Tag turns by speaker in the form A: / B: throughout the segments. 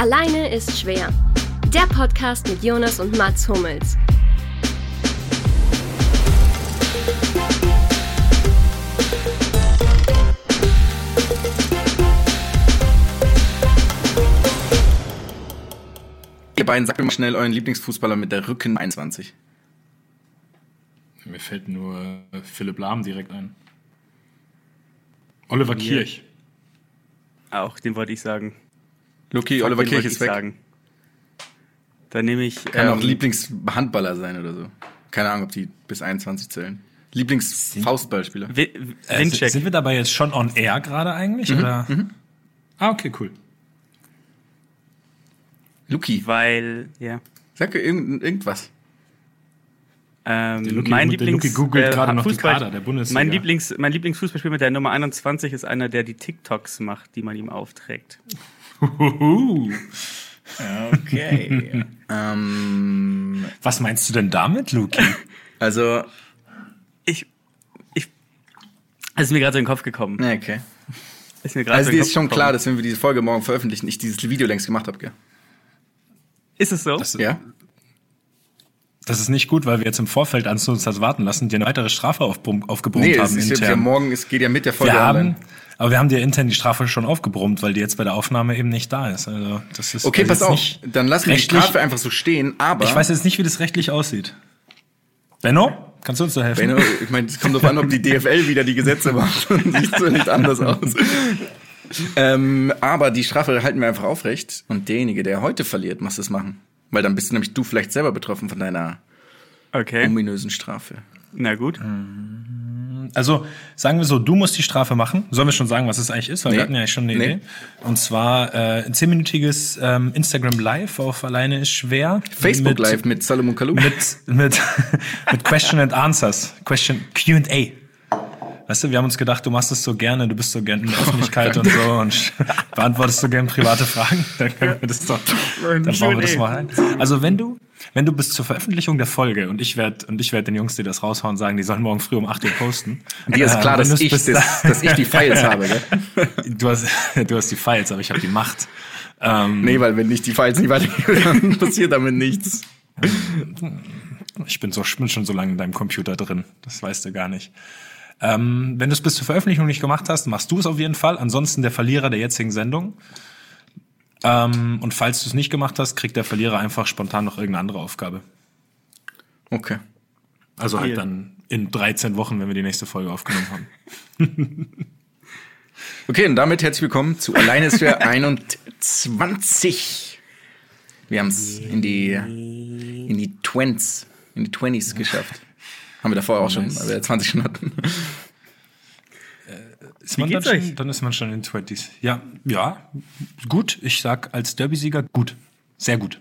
A: Alleine ist schwer. Der Podcast mit Jonas und Mats Hummels.
B: Ihr beiden sagt mir mal schnell euren Lieblingsfußballer mit der Rücken 21.
C: Mir fällt nur äh, Philipp Lahm direkt ein. Oliver Kirch.
D: Auch, den wollte ich sagen.
B: Luki,
D: Fuck,
B: Oliver Kirch ist weg.
D: Sagen. Dann nehme ich.
B: Kann auch
D: ähm,
B: Lieblingshandballer sein oder so. Keine Ahnung, ob die bis 21 zählen. Lieblingsfaustballspieler.
C: Äh,
D: Winczek.
C: sind wir dabei jetzt schon on air gerade eigentlich? Oder? Ah, okay, cool.
B: Luki,
D: weil, ja.
B: sag mir irgend, irgendwas.
D: Ähm,
C: Der Luki-
D: mein Lieblings,
C: googelt
D: äh,
C: gerade noch
D: Fußball-
C: Kader der Bundesliga.
D: Mein, Lieblings, mein Lieblingsfußballspieler mit der Nummer 21 ist einer, der die TikToks macht, die man ihm aufträgt.
B: Okay. ähm,
C: Was meinst du denn damit, Luki?
B: also,
D: Ich. ich es ist mir gerade so in den Kopf gekommen.
B: ja, okay.
D: Ist mir
B: Also
D: so
B: dir ist schon
D: gekommen.
B: klar, dass wenn wir diese Folge morgen veröffentlichen, ich dieses Video längst gemacht habe, gell?
D: Ist es so?
C: Das,
B: Ja?
C: das ist nicht gut, weil wir jetzt im Vorfeld an uns das warten lassen, dir eine weitere Strafe aufgebrummt
B: Nee, es
C: haben
B: ist ja, morgen, es geht ja mit der Folge
C: wir
B: online.
C: Aber wir haben dir intern die Strafe schon aufgebrummt, weil die jetzt bei der Aufnahme eben nicht da ist. Also das ist
B: Okay, pass auf. Dann lassen wir die Strafe einfach so stehen, aber.
C: Ich weiß jetzt nicht, wie das rechtlich aussieht. Benno, kannst du uns da helfen?
B: Benno, ich meine, es kommt darauf an, ob die DFL wieder die Gesetze macht. Sieht so nicht anders aus. ähm, aber die Strafe halten wir einfach aufrecht. Und derjenige, der heute verliert, muss das machen. Weil dann bist du nämlich du vielleicht selber betroffen von deiner
D: Okay.
B: ominösen Strafe.
D: Na gut.
C: Also sagen wir so, du musst die Strafe machen. Sollen wir schon sagen, was es eigentlich ist? Weil
B: Nee.
C: wir hatten ja eigentlich schon eine
B: Nee.
C: Idee. Und zwar äh, ein zehnminütiges ähm, Instagram Live auf Alleine ist schwer.
B: Facebook
C: mit,
B: Live mit Salomon Kalou.
C: Mit, mit, mit Question and Answers. Question Q&A. Weißt du, wir haben uns gedacht, du machst es so gerne, du bist so gerne in der Öffentlichkeit und so und beantwortest so gerne private Fragen. Dann können wir das doch, dann bauen wir das mal rein. Also wenn du, wenn du bis zur Veröffentlichung der Folge und ich werde und ich werde den Jungs, die das raushauen, sagen, die sollen morgen früh um 8 Uhr posten.
B: Dir ist
C: Äh,
B: klar,
C: wenn
B: dass ich, das,
C: da-
B: dass ich die Files habe, gell?
C: Du hast, du hast die Files, aber ich habe die Macht. Ähm,
B: Nee, weil wenn ich die Files nicht weitergebe, dann passiert damit nichts.
C: Ich bin, so, bin schon so lange in deinem Computer drin. Das weißt du gar nicht. Ähm, wenn du es bis zur Veröffentlichung nicht gemacht hast, machst du es auf jeden Fall. Ansonsten der Verlierer der jetzigen Sendung. Ähm, und falls du es nicht gemacht hast, kriegt der Verlierer einfach spontan noch irgendeine andere Aufgabe.
B: Okay.
C: Also halt dann in 13 Wochen, wenn wir die nächste Folge aufgenommen haben.
B: Okay, und damit herzlich willkommen zu Alleine ist für 21. Wir haben es in die, in die Twents, in die Twenties geschafft. Haben wir davor auch schon, weil wir 20 schon hatten.
C: Ist man dann,
D: geht's euch?
C: schon, dann ist man schon in den 20s. Ja, ja, gut. Ich sag als Derby-Sieger gut. Sehr gut.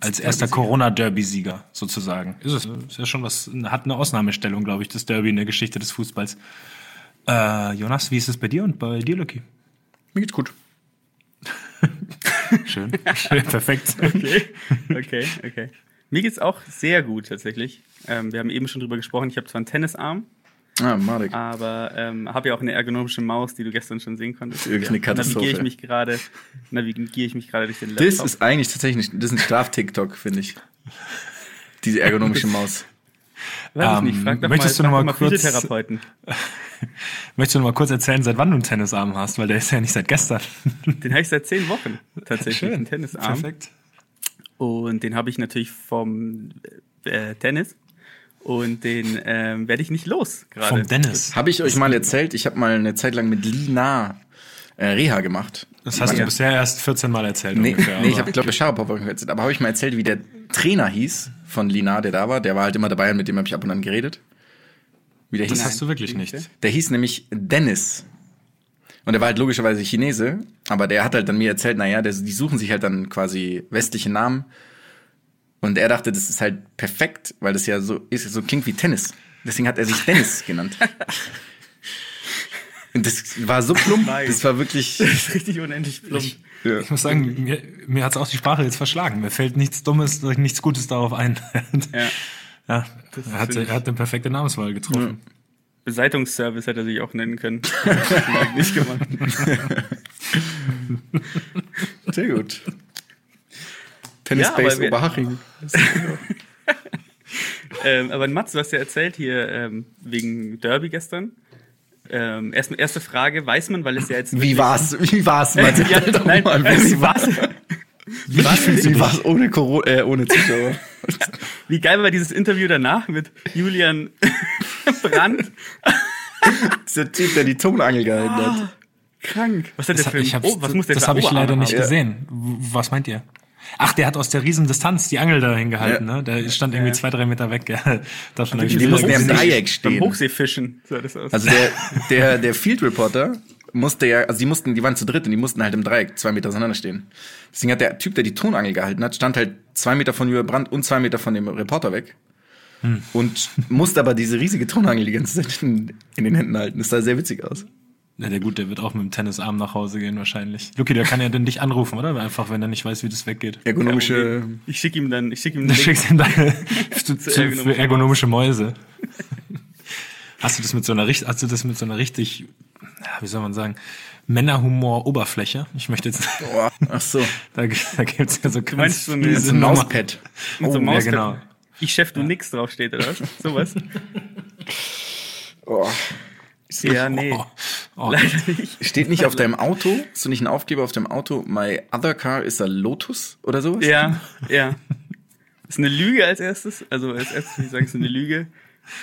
C: Als erster Corona-Derby-Sieger sozusagen. Ist es. Ist ja schon was, hat eine Ausnahmestellung, glaube ich, das Derby in der Geschichte des Fußballs. Äh, Jonas, wie ist es bei dir und bei dir, Lucky?
B: Mir geht's gut.
C: Schön. Schön, perfekt.
D: Okay, okay, okay. Mir geht's auch sehr gut tatsächlich. Ähm, wir haben eben schon drüber gesprochen. Ich habe zwar einen Tennisarm,
B: Ah, Marek.
D: aber ähm, habe ja auch eine ergonomische Maus, die du gestern schon sehen konntest.
B: Wirklich eine Katastrophe.
D: Navigiere ich mich gerade, navigiere ich mich gerade durch den Laptop.
B: Das ist eigentlich tatsächlich, das ist ein Straf-TikTok, finde ich. Diese ergonomische Maus.
D: Weiß ich
C: Ähm,
D: nicht. Frag doch
C: möchtest
D: mal,
C: du noch mal kurz-
D: Physiotherapeuten.
C: Möchtest du noch mal kurz erzählen, seit wann du einen Tennisarm hast? Weil der ist ja nicht seit gestern.
D: Den habe ich seit zehn Wochen tatsächlich, einen Tennisarm.
C: Perfekt.
D: Und den habe ich natürlich vom äh, Tennis. Und den ähm, werde ich nicht los gerade.
C: Vom Dennis.
B: Habe ich euch mal erzählt, ich habe mal eine Zeit lang mit Lina äh, Reha gemacht.
C: Das hast du
B: Ja.
C: bisher erst 14 Mal erzählt
B: Nee,
C: ungefähr.
B: nee ich
C: aber-
B: habe, glaube ich, Scharapov erzählt. Aber habe ich mal erzählt, wie der Trainer hieß von Lina, der da war. Der war halt immer dabei und mit dem habe ich ab und an geredet. Wie der
C: das
B: hieß?
C: hast du wirklich nicht.
B: Der hieß nämlich Dennis. Und der war halt logischerweise Chinese, aber der hat halt dann mir erzählt, naja, der, die suchen sich halt dann quasi westliche Namen. Und er dachte, das ist halt perfekt, weil das ja so ist, so klingt wie Tennis. Deswegen hat er sich Dennis genannt. Und das war so plump, das war wirklich.
D: Das ist richtig unendlich plump.
B: Ja.
C: Ich muss sagen, mir, mir hat's auch die Sprache jetzt verschlagen. Mir fällt nichts Dummes, nichts Gutes darauf ein.
D: Ja.
C: ja, er, hat, er hat eine perfekte Namenswahl getroffen.
D: Beseitungsservice hätte er sich auch nennen können. Hat nicht gemacht.
B: Sehr gut. Tennis
D: Ja, aber
B: Base
D: wir-
B: Oberhaching.
D: Ähm, aber Mats, du hast ja erzählt hier ähm, wegen Derby gestern. Ähm, erst, erste Frage, weiß man, weil es ja jetzt.
B: Wie war's? Wie war's?
D: ja,
B: Mats? Doch
D: nein,
B: mal,
D: äh,
B: wie
D: wie war's?
B: Wie war's, wie war's ohne, Corona, äh, ohne Zuschauer?
D: Wie geil war dieses Interview danach mit Julian Brandt?
B: Dieser Typ, der die Tonangel gehalten hat.
D: Krank. Was hat
C: Das,
D: der für
C: hab's,
D: oh, was muss der
C: das habe ich leider nicht
D: haben?
C: gesehen. W- Was meint ihr? Ach, der hat aus der riesen Distanz die Angel dahin gehalten,
B: Ja.
C: ne? Der stand irgendwie zwei, drei Meter weg. Ja, davon
B: Die
C: gesehen.
B: mussten ja im Dreieck
D: Beim
B: stehen.
D: Hochseefischen sah das aus.
B: Also der, der, der Field Reporter musste ja, also die mussten, die waren zu dritt und die mussten halt im Dreieck zwei Meter auseinander stehen. Deswegen hat der Typ, der die Tonangel gehalten hat, stand halt zwei Meter von Julia Brandt und zwei Meter von dem Reporter weg. Und musste aber diese riesige Tonangel die ganze Zeit in, in den Händen halten. Das sah sehr witzig aus.
C: Ja, der gut, der wird auch mit dem Tennisarm nach Hause gehen wahrscheinlich. Luki, der kann ja dann dich anrufen, oder? Einfach, wenn er nicht weiß, wie das weggeht.
B: Ergonomische.
D: ich schicke ihm dann, ich schicke ihm
C: Du
D: Link.
C: schickst ihm deine zu, zu, für ergonomische Mäuse. Hast du das mit so einer richt- hast du das mit so einer richtig, ja, wie soll man sagen, Männerhumor-Oberfläche? Ich möchte jetzt,
B: Boah, ach so.
C: da, da gibt's ja so ganz
D: meinst so eine-
B: So ein. Mauspad.
D: Mit so einem
C: ja,
D: Mauspad.
C: genau.
D: Ich Chef, du nix draufsteht, oder was? Sowas?
B: Oh.
D: Ja, nee.
C: Oh, oh.
D: Leider nicht.
B: Steht nicht auf deinem Auto, hast du nicht einen Aufkleber auf deinem Auto, my other car is a Lotus oder sowas?
D: Ja, ja. Ist eine Lüge als erstes. Also als erstes würde ich sagen, es ist eine Lüge.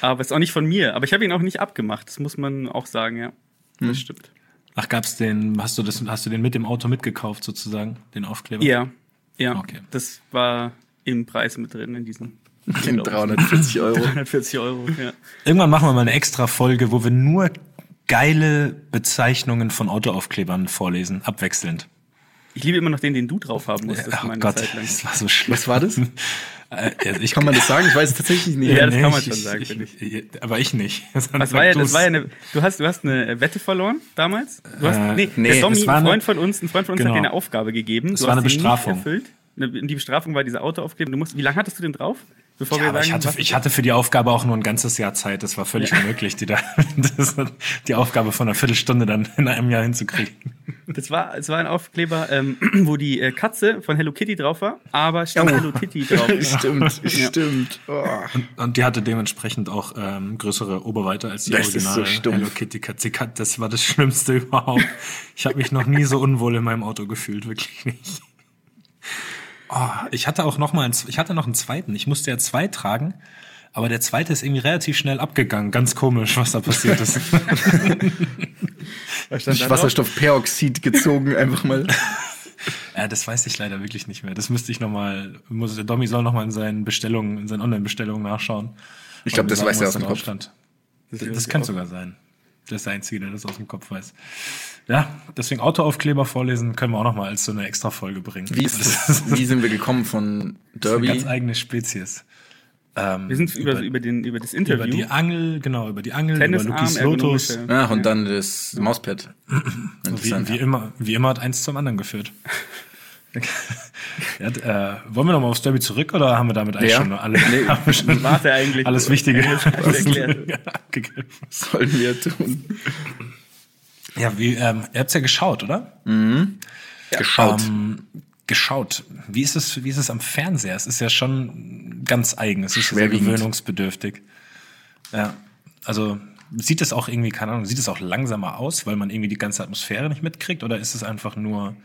D: Aber ist auch nicht von mir. Aber ich habe ihn auch nicht abgemacht. Das muss man auch sagen, ja.
C: Hm.
D: Das stimmt.
C: Ach, gab's den, hast du das, hast du den mit dem Auto mitgekauft sozusagen, den Aufkleber?
D: Ja, ja.
C: Okay.
D: Das war im Preis mit drin in diesen
B: In 340 Euro.
D: 340 Euro. Ja.
C: Irgendwann machen wir mal eine extra Folge, wo wir nur geile Bezeichnungen von Autoaufklebern vorlesen, abwechselnd.
D: Ich liebe immer noch den, den du drauf haben musstest.
C: oh
D: meine
C: Gott,
D: Zeit lang.
C: das war so schlimm.
B: Was war das?
C: Äh, also ich
B: Kann man das sagen? Ich weiß es tatsächlich nicht.
D: Ja, das
C: nee,
D: kann man
C: ich-
D: schon
C: ich-
D: sagen,
C: ich,
D: finde
C: ich. Aber ich nicht.
D: Das war ja, das war ja eine, du hast, du hast eine Wette verloren damals. Du hast,
C: Äh,
D: nee,
B: nee,
D: der
C: war
D: ein Freund von uns, ein Freund von uns
C: Genau.
D: hat dir eine Aufgabe gegeben.
C: Es
D: du
C: war
D: hast
C: eine Bestrafung.
D: Die Bestrafung war diese Autoaufkleber. Du musst, wie lange hattest du denn drauf? Bevor
C: Ja, aber ich hatte, ich hatte für die Aufgabe auch nur ein ganzes Jahr Zeit. Das war völlig unmöglich, die, da, das, die Aufgabe von einer Viertelstunde dann in einem Jahr hinzukriegen.
D: Das war, es war ein Aufkleber, ähm, wo die äh, Katze von Hello Kitty drauf war, aber stand
B: Oh.
D: Hello Kitty drauf.
B: stimmt, stimmt. Oh.
C: Und die hatte dementsprechend auch ähm, größere Oberweite als die
B: Das ist so
C: originale
B: stumpf.
C: Hello Kitty Katze. Kat- Das war das Schlimmste überhaupt. Ich habe mich noch nie so unwohl in meinem Auto gefühlt, wirklich nicht. Oh, ich hatte auch noch mal, einen, ich hatte noch einen zweiten. Ich musste ja zwei tragen, aber der zweite ist irgendwie relativ schnell abgegangen. Ganz komisch, was da passiert ist.
D: Drauf?
B: Wasserstoffperoxid gezogen, einfach mal.
C: Ja, das weiß ich leider wirklich nicht mehr. Das müsste ich noch mal, muss, der Domi soll noch mal in seinen Bestellungen, in seinen Online-Bestellungen nachschauen.
B: Ich glaub,
C: Und
B: das
C: sagen,
B: weiß er aus dem Kopf.
C: drauf stand. Das, das
D: ich
C: kann
D: auch.
C: sogar sein. Das ist der Einzige, der das aus dem Kopf weiß. Ja, deswegen Autoaufkleber vorlesen können wir auch noch mal als so eine extra Folge bringen.
B: Wie, ist das, wie sind wir gekommen von
C: eine
B: Derby?
C: ganz eigene Spezies. Ähm,
D: Wir sind über, über, den, über das
C: über
D: Interview.
C: die Angel, genau, über die Angel,
D: Tennisarm,
C: über Lukis Lotus.
B: Ach, und dann das Mauspad.
C: Wie, wie immer, wie immer hat eins zum anderen geführt. ja, äh, wollen wir noch mal aufs Derby zurück oder haben wir damit eigentlich
B: Ja.
C: schon alle,
B: Nee.
C: haben wir schon
D: Warte eigentlich.
C: alles Wichtige
D: erklärt.
B: sollen wir tun?
C: Ja, wie, ähm, ihr habt's ja geschaut, oder?
B: Geschaut.
C: Ähm, geschaut. Wie ist es, wie ist es am Fernseher? Es ist ja schon ganz eigen. Es ist sehr gewöhnungsbedürftig. Ja. Also, sieht es auch irgendwie, keine Ahnung, sieht es auch langsamer aus, weil man irgendwie die ganze Atmosphäre nicht mitkriegt? Oder ist es einfach nur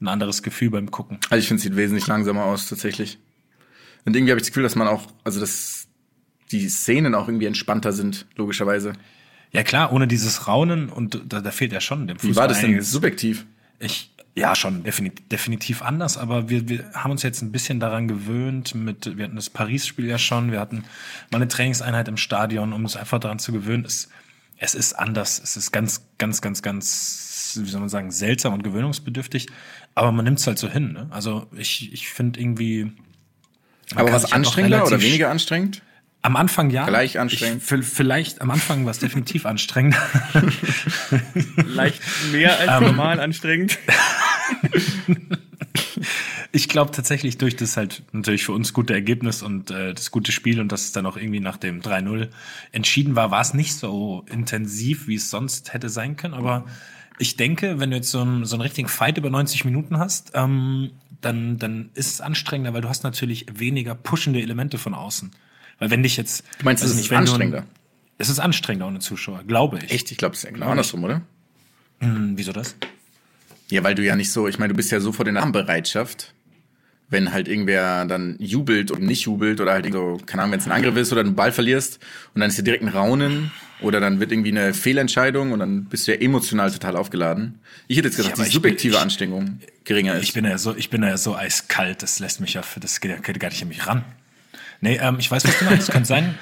C: ein anderes Gefühl beim Gucken?
B: Also ich finde, es sieht wesentlich langsamer aus, tatsächlich. Und irgendwie habe ich das Gefühl, dass man auch, also dass die Szenen auch irgendwie entspannter sind, logischerweise.
C: Ja klar, ohne dieses Raunen und da, da fehlt ja schon dem
B: Wie war das denn
C: einiges.
B: subjektiv?
C: Ich, ja, schon definitiv, definitiv anders, aber wir, wir haben uns jetzt ein bisschen daran gewöhnt mit, wir hatten das Paris-Spiel ja schon, wir hatten mal eine Trainingseinheit im Stadion, um uns einfach daran zu gewöhnen. Es, es ist anders, es ist ganz, ganz, ganz, ganz, wie soll man sagen, seltsam und gewöhnungsbedürftig, aber man nimmt es halt so hin. Ne? Also ich, ich finde irgendwie.
B: Aber was anstrengender oder weniger anstrengend?
C: Am Anfang ja.
B: Gleich anstrengend?
C: Ich, vielleicht am Anfang war es definitiv anstrengend.
D: Leicht mehr als
C: Ähm.
D: normal anstrengend.
C: Ich glaube tatsächlich durch das halt natürlich für uns gute Ergebnis und äh, das gute Spiel und dass es dann auch irgendwie nach dem 3-0 entschieden war, war es nicht so intensiv, wie es sonst hätte sein können. Aber ich denke, wenn du jetzt so einen, so einen richtigen Fight über 90 Minuten hast, ähm, dann, dann ist es anstrengender, weil du hast natürlich weniger pushende Elemente von außen. Weil wenn dich jetzt...
B: Du meinst, es
C: nicht,
B: ist
C: ein-
B: anstrengender?
C: Es ist anstrengender ohne Zuschauer, glaube ich.
B: Echt? Ich glaube, es ist ja genau andersrum, oder?
C: Hm, wieso das?
B: Ja, weil du ja nicht so, ich meine, du bist ja so vor der Armbereitschaft, wenn halt irgendwer dann jubelt oder nicht jubelt oder halt so, keine Ahnung, wenn es ein Angriff ist oder du einen Ball verlierst und dann ist ja direkt ein Raunen oder dann wird irgendwie eine Fehlentscheidung und dann bist du ja emotional total aufgeladen. Ich hätte jetzt gedacht,
C: aber
B: die subjektive
C: bin- ich-
B: Anstrengung geringer ist.
C: Ich bin ja so, ich bin ja so eiskalt, das lässt mich ja, für das geht, ja- geht gar nicht an mich ran. Nee, ähm, ich weiß, was du meinst. könnte sein,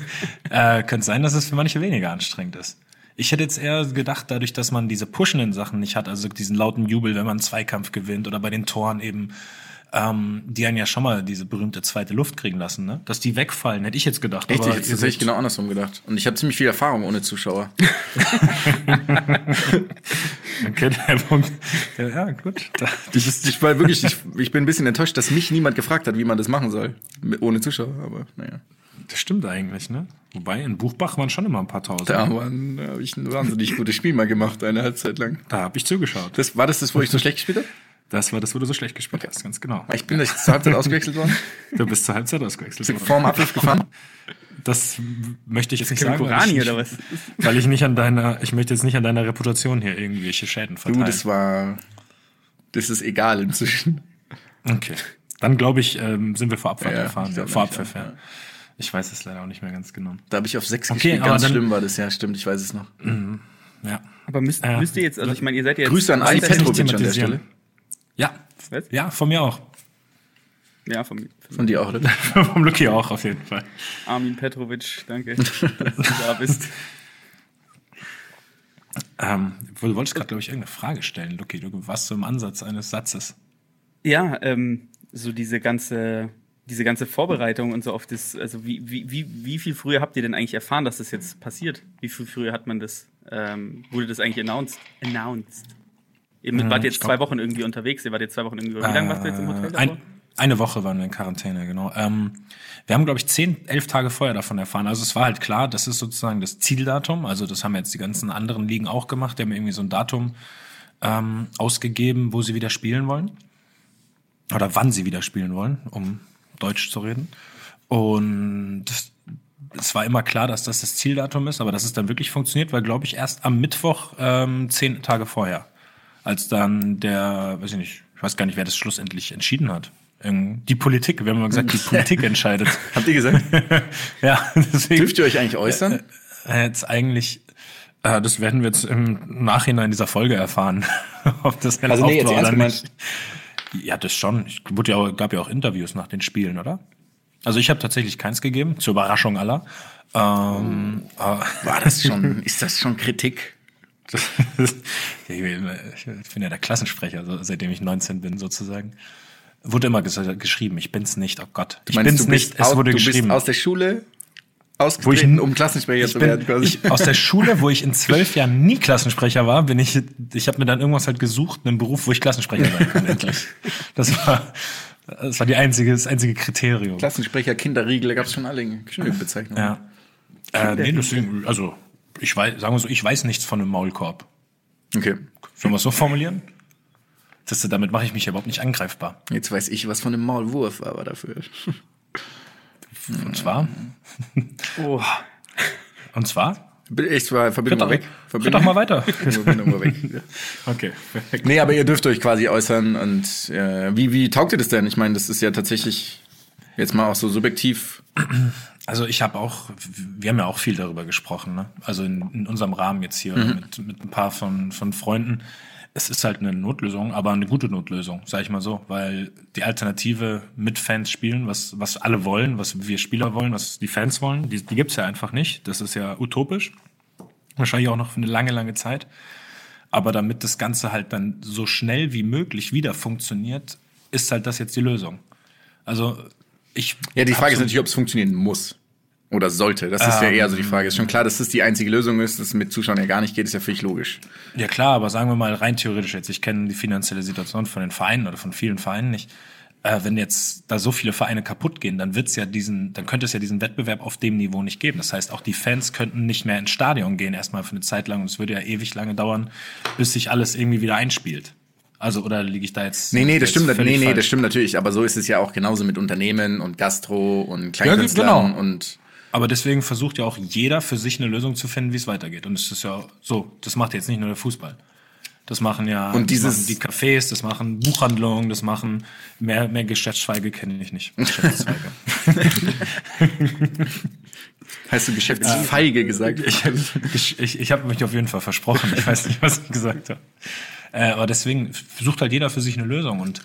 C: äh, könnte sein, dass es für manche weniger anstrengend ist. Ich hätte jetzt eher gedacht, dadurch, dass man diese pushenden Sachen nicht hat, also diesen lauten Jubel, wenn man einen Zweikampf gewinnt oder bei den Toren eben, ähm, die einen ja schon mal diese berühmte zweite Luft kriegen lassen, ne? Dass die wegfallen, hätte ich jetzt gedacht.
B: Echt, ich hätte tatsächlich genau andersrum gedacht. Und ich habe ziemlich viel Erfahrung ohne Zuschauer.
C: Okay, der Punkt. Ja, gut. Da,
B: Ich, ich war wirklich, ich, ich bin ein bisschen enttäuscht, dass mich niemand gefragt hat, wie man das machen soll. Ohne Zuschauer, aber naja.
C: das stimmt eigentlich, ne? Wobei, in Buchbach waren schon immer ein paar Tausend.
B: Da habe ich ein wahnsinnig gutes Spiel mal gemacht, eine Halbzeit lang.
C: Da habe ich zugeschaut.
B: Das, war das das, wo ich so schlecht gespielt habe?
C: Das war das, wo du so schlecht gespielt hast, ganz genau.
B: Ich bin nicht zur Halbzeit ausgewechselt worden.
C: Du bist zur Halbzeit ausgewechselt worden.
B: Vorm Abpfiff gefahren.
C: Das möchte ich jetzt nicht sagen, ich,
D: oder
C: nicht,
D: was?
C: weil ich nicht an deiner, ich möchte jetzt nicht an deiner Reputation hier irgendwelche Schäden
B: Du,
C: verteilen.
B: das war. Das ist egal inzwischen.
C: okay. Dann glaube ich, ähm, sind wir vor Abfahrt
B: Ja, ich glaub
C: vor Abpfiff,
B: auch,
C: ja.
B: ja.
C: Ich weiß es leider auch nicht mehr ganz genau.
B: Da habe ich auf sechs
C: Okay,
B: gespielt.
C: aber
B: Ganz
C: dann-
B: schlimm war das, ja, stimmt, ich weiß es noch.
C: Ja.
D: Aber müsst,
C: Ja.
D: müsst ihr jetzt, also ich meine, ihr seid ja jetzt.
B: Grüße an Ali Petrovic an der. Stelle.
C: Ja.
D: Was?
C: Ja, von mir auch.
D: Ja, von, von
B: Von dir auch, oder?
C: Vom Lucky auch auf jeden Fall.
D: Armin Petrovic, danke, dass du da bist.
C: Ähm, du wolltest gerade, glaube ich, irgendeine Frage stellen, Lucky. Du warst so im Ansatz eines Satzes.
D: Ja, ähm, so diese ganze, diese ganze Vorbereitung und so auf das, also wie, wie, wie, wie viel früher habt ihr denn eigentlich erfahren, dass das jetzt passiert? Wie viel früher hat man das, ähm, wurde das eigentlich announced? Announced. Ihr
C: Hm,
D: wart jetzt zwei Wochen irgendwie unterwegs, ihr wart jetzt zwei Wochen irgendwie, wie lange warst du jetzt im Hotel?
C: Äh,
D: davor?
C: ein, eine Woche waren wir in Quarantäne, genau. Ähm, wir haben, glaube ich, zehn, elf Tage vorher davon erfahren. Also es war halt klar, das ist sozusagen das Zieldatum. Also das haben jetzt die ganzen anderen Ligen auch gemacht. Die haben irgendwie so ein Datum ähm, ausgegeben, wo sie wieder spielen wollen. Oder wann sie wieder spielen wollen, um Deutsch zu reden. Und es war immer klar, dass das das Zieldatum ist, aber dass es dann wirklich funktioniert, war, glaube ich, erst am Mittwoch ähm, zehn Tage vorher. Als dann der, weiß ich nicht, ich weiß gar nicht, wer das schlussendlich entschieden hat. Irgend- Die Politik, wir haben immer gesagt, die Politik entscheidet.
B: Habt ihr gesagt?
C: ja, deswegen.
B: Dürft ihr euch eigentlich äußern?
C: Äh, Jetzt eigentlich, äh, das werden wir jetzt im Nachhinein dieser Folge erfahren, ob das
B: Also nee, jetzt
C: war oder nicht. Ja, das schon. Ich, wurde ja auch, gab ja auch Interviews nach den Spielen, oder? Also ich habe tatsächlich keins gegeben, zur Überraschung aller. Ähm, aber-
B: War das schon, ist das schon Kritik?
C: ich bin ja der Klassensprecher, so, seitdem ich 19 bin sozusagen. Wurde immer ges geschrieben, ich bin's nicht, oh Gott. Ich
B: Meinst
C: bin's nicht, es
B: aus-
C: wurde
B: du
C: geschrieben.
B: bist aus der Schule
C: Wo
B: ausgetreten,
C: ich-
B: um Klassensprecher zu
C: bin,
B: werden quasi.
C: ich, aus der Schule, wo ich in zwölf Jahren nie Klassensprecher war, bin ich, ich habe mir dann irgendwas halt gesucht, einen Beruf, wo ich Klassensprecher sein kann, endlich. Das war, das war die einzige, das einzige Kriterium.
B: Klassensprecher, Kinderriegel, gab es schon alle genügend Bezeichnungen.
C: Ja. Äh, nee, deswegen, also, ich weiß, sagen wir so, ich weiß nichts von einem Maulkorb.
B: Okay.
C: Sollen wir es so formulieren? Das, damit mache ich mich überhaupt nicht angreifbar.
B: Jetzt weiß ich was von einem Maulwurf, aber dafür.
C: Und zwar,
D: Oh,
C: und zwar,
B: Ich war Verbindung weg.
C: doch- tritt doch mal weiter.
B: Verbindung mal weg.
C: okay, perfekt.
B: Nee, aber ihr dürft euch quasi äußern und äh, wie, wie taugt ihr das denn? Ich meine, das ist ja tatsächlich jetzt mal auch so subjektiv.
C: Also ich habe auch, wir haben ja auch viel darüber gesprochen, ne? Also in, in unserem Rahmen jetzt hier mit, mit ein paar von, von Freunden. Es ist halt eine Notlösung, aber eine gute Notlösung, sage ich mal so, weil die Alternative mit Fans spielen, was, was alle wollen, was wir Spieler wollen, was die Fans wollen, die, die gibt's ja einfach nicht. Das ist ja utopisch. Wahrscheinlich auch noch für eine lange, lange Zeit. Aber damit das Ganze halt dann so schnell wie möglich wieder funktioniert, ist halt das jetzt die Lösung. Also ich
B: Ja, die Frage ist natürlich, ob es funktionieren muss. Oder sollte. Das ist ja eher so die Frage. Ist schon klar, dass das die einzige Lösung ist, dass es mit Zuschauern ja gar nicht geht, ist ja völlig logisch.
C: Ja klar, aber sagen wir mal rein theoretisch jetzt, ich kenne die finanzielle Situation von den Vereinen oder von vielen Vereinen nicht. äh, wenn jetzt da so viele Vereine kaputt gehen, dann wird's ja diesen, dann könnte es ja diesen Wettbewerb auf dem Niveau nicht geben. Das heißt, auch die Fans könnten nicht mehr ins Stadion gehen, erstmal für eine Zeit lang. Und es würde ja ewig lange dauern, bis sich alles irgendwie wieder einspielt. Also, oder liege ich da jetzt?
B: Nee, nee, das stimmt, nee, nee,
C: falsch?
B: das stimmt natürlich, aber so ist es ja auch genauso mit Unternehmen und Gastro und
C: Ja,
B: Kleinkünstlern
C: genau.
B: und
C: Aber deswegen versucht ja auch jeder für sich eine Lösung zu finden, wie es weitergeht. Und es ist ja so, das macht jetzt nicht nur der Fußball. Das machen ja
B: Und dieses-
C: das machen die Cafés, das machen Buchhandlungen, das machen mehr, mehr Geschäftszweige kenne ich nicht. Geschäftszweige.
B: hast du Geschäftsfeige gesagt?
C: ich ich, ich, ich habe mich auf jeden Fall versprochen. Ich weiß nicht, was ich gesagt habe. Äh, aber deswegen versucht halt jeder für sich eine Lösung. Und,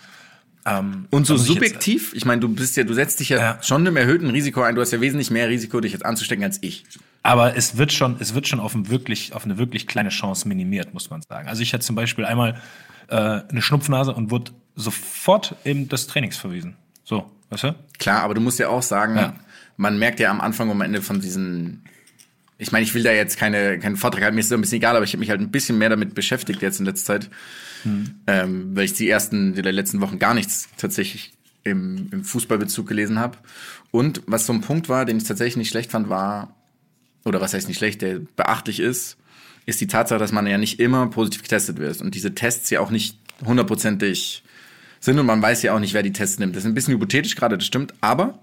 C: ähm,
B: Und so
C: muss ich
B: subjektiv, ich meine, du bist ja, du setzt dich ja,
C: Ja.
B: schon einem erhöhten Risiko ein. Du hast ja wesentlich mehr Risiko, dich jetzt anzustecken als ich.
C: Aber es wird schon, es wird schon auf, ein wirklich, auf eine wirklich kleine Chance minimiert, muss man sagen. Also ich hatte zum Beispiel einmal äh, eine Schnupfnase und wurde sofort eben des Trainings verwiesen. So, weißt du?
B: Klar, aber du musst ja auch sagen,
C: Ja.
B: man merkt ja am Anfang und am Ende von diesen. Ich meine, ich will da jetzt keine, keinen Vortrag halten, mir ist so ein bisschen egal, aber ich habe mich halt ein bisschen mehr damit beschäftigt jetzt in letzter Zeit. Ähm, weil ich die ersten, die letzten Wochen gar nichts tatsächlich im, im Fußballbezug gelesen habe. Und was so ein Punkt war, den ich tatsächlich nicht schlecht fand, war, oder was heißt nicht schlecht, der beachtlich ist, ist die Tatsache, dass man ja nicht immer positiv getestet wird und diese Tests ja auch nicht hundertprozentig sind und man weiß ja auch nicht, wer die Tests nimmt. Das ist ein bisschen hypothetisch gerade, das stimmt, aber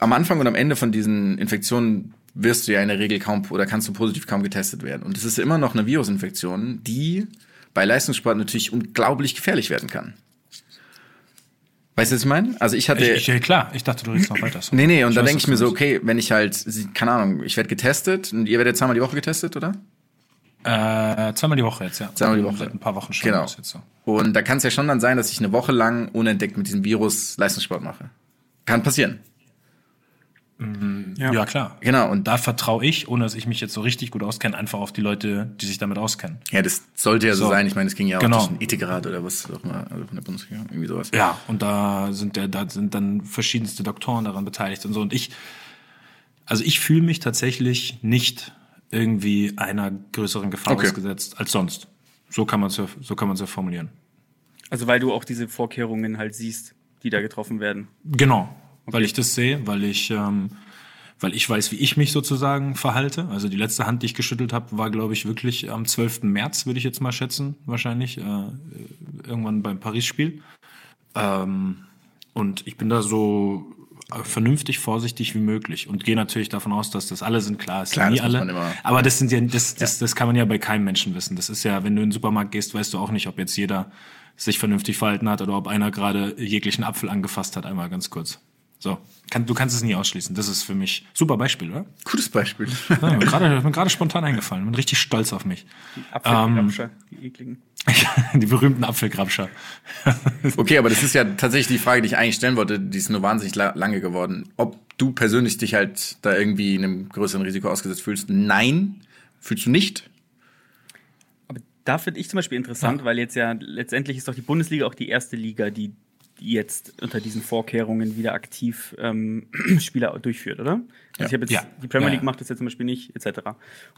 B: am Anfang und am Ende von diesen Infektionen wirst du ja in der Regel kaum oder kannst du positiv kaum getestet werden. Und es ist immer noch eine Virusinfektion, die bei Leistungssport natürlich unglaublich gefährlich werden kann. Weißt du, was ich meine? Also ich hatte.
C: Ich, ich, klar, ich dachte, du redest noch weiter. So.
B: nee, nee, und da
C: weiß,
B: denke ich mir so, okay, wenn ich halt, keine Ahnung, ich werde getestet und ihr werdet zweimal die Woche getestet, oder?
C: Äh, zweimal die Woche jetzt, ja.
B: Zweimal die Woche.
C: Seit ein paar Wochen schon.
B: Genau.
C: so.
B: Und da kann es ja schon dann sein, dass ich eine Woche lang unentdeckt mit diesem Virus Leistungssport mache. Kann passieren.
C: Ja. klar.
B: Genau, und
C: Da vertraue ich, ohne dass ich mich jetzt so richtig gut auskenne, einfach auf die Leute, die sich damit auskennen.
B: Ja, das sollte ja so,
C: So.
B: sein. Ich meine, es ging ja auch
C: Genau.
B: durch den Ethikrat oder was auch immer, also von der Bundesregierung, irgendwie sowas.
C: Ja, und da sind der, da sind dann verschiedenste Doktoren daran beteiligt und so. Und ich, also ich fühle mich tatsächlich nicht irgendwie einer größeren Gefahr
B: Okay.
C: ausgesetzt als sonst. So kann man es ja, so kann man es ja formulieren.
D: Also weil du auch diese Vorkehrungen halt siehst, die da getroffen werden.
C: Genau, weil ich das sehe, weil ich, ähm, weil ich weiß, wie ich mich sozusagen verhalte. Also die letzte Hand, die ich geschüttelt habe, war, glaube ich, wirklich am 12. März, würde ich jetzt mal schätzen, wahrscheinlich, äh, irgendwann beim Paris-Spiel. Ähm, und ich bin da so äh, vernünftig vorsichtig wie möglich und gehe natürlich davon aus, dass das alle sind klar, es
B: Klar,
C: sind nie alle. Aber das sind ja das, das, das kann man ja bei keinem Menschen wissen. Das ist ja, wenn du in den Supermarkt gehst, weißt du auch nicht, ob jetzt jeder sich vernünftig verhalten hat oder ob einer gerade jeglichen Apfel angefasst hat, einmal ganz kurz. So, kann, du kannst es nie ausschließen. Das ist für mich super Beispiel, oder?
B: Gutes Beispiel.
C: Ja, mir gerade, mir gerade spontan eingefallen. Bin richtig stolz auf mich.
D: Apfelgrapscher, die ekligen.
C: Die berühmten Apfelgrabscher.
B: okay, aber das ist ja tatsächlich die Frage, die ich eigentlich stellen wollte. Die ist nur wahnsinnig la lange geworden. Ob du persönlich dich halt da irgendwie einem größeren Risiko ausgesetzt fühlst? Nein, fühlst du nicht.
D: Aber da finde ich zum Beispiel interessant, weil jetzt ja letztendlich ist doch die Bundesliga auch die erste Liga, die die jetzt unter diesen Vorkehrungen wieder aktiv ähm, Spieler durchführt, oder? Also ich habe jetzt
C: Ja.
D: die Premier
C: Ja,
D: League
C: ja.
D: macht das jetzt zum Beispiel nicht, etc.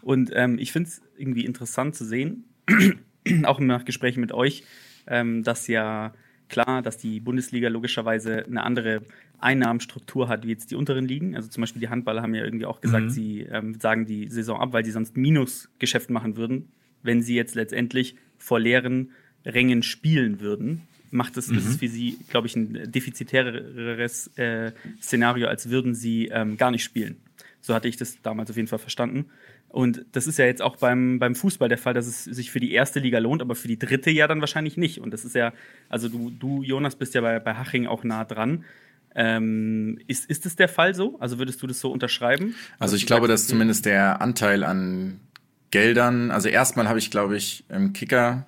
D: Und ähm, ich finde es irgendwie interessant zu sehen, auch nach Gesprächen mit euch, ähm, dass ja klar, dass die Bundesliga logischerweise eine andere Einnahmenstruktur hat wie jetzt die unteren Ligen. Also zum Beispiel die Handballer haben ja irgendwie auch gesagt,
C: Mhm.
D: sie ähm, sagen die Saison ab, weil sie sonst Minusgeschäft machen würden, wenn sie jetzt letztendlich vor leeren Rängen spielen würden. Macht es, ist es für sie, glaube ich, ein defizitäreres äh, Szenario, als würden sie ähm, gar nicht spielen. So hatte ich das damals auf jeden Fall verstanden. Und das ist ja jetzt auch beim, beim Fußball der Fall, dass es sich für die erste Liga lohnt, aber für die dritte ja dann wahrscheinlich nicht. Und das ist ja, also du, du Jonas, bist ja bei, bei Haching auch nah dran. Ähm, ist, ist es der Fall so? Also würdest du das so unterschreiben?
B: Also ich glaube, dass zumindest der Anteil an Geldern, also erstmal habe ich, glaube ich, im Kicker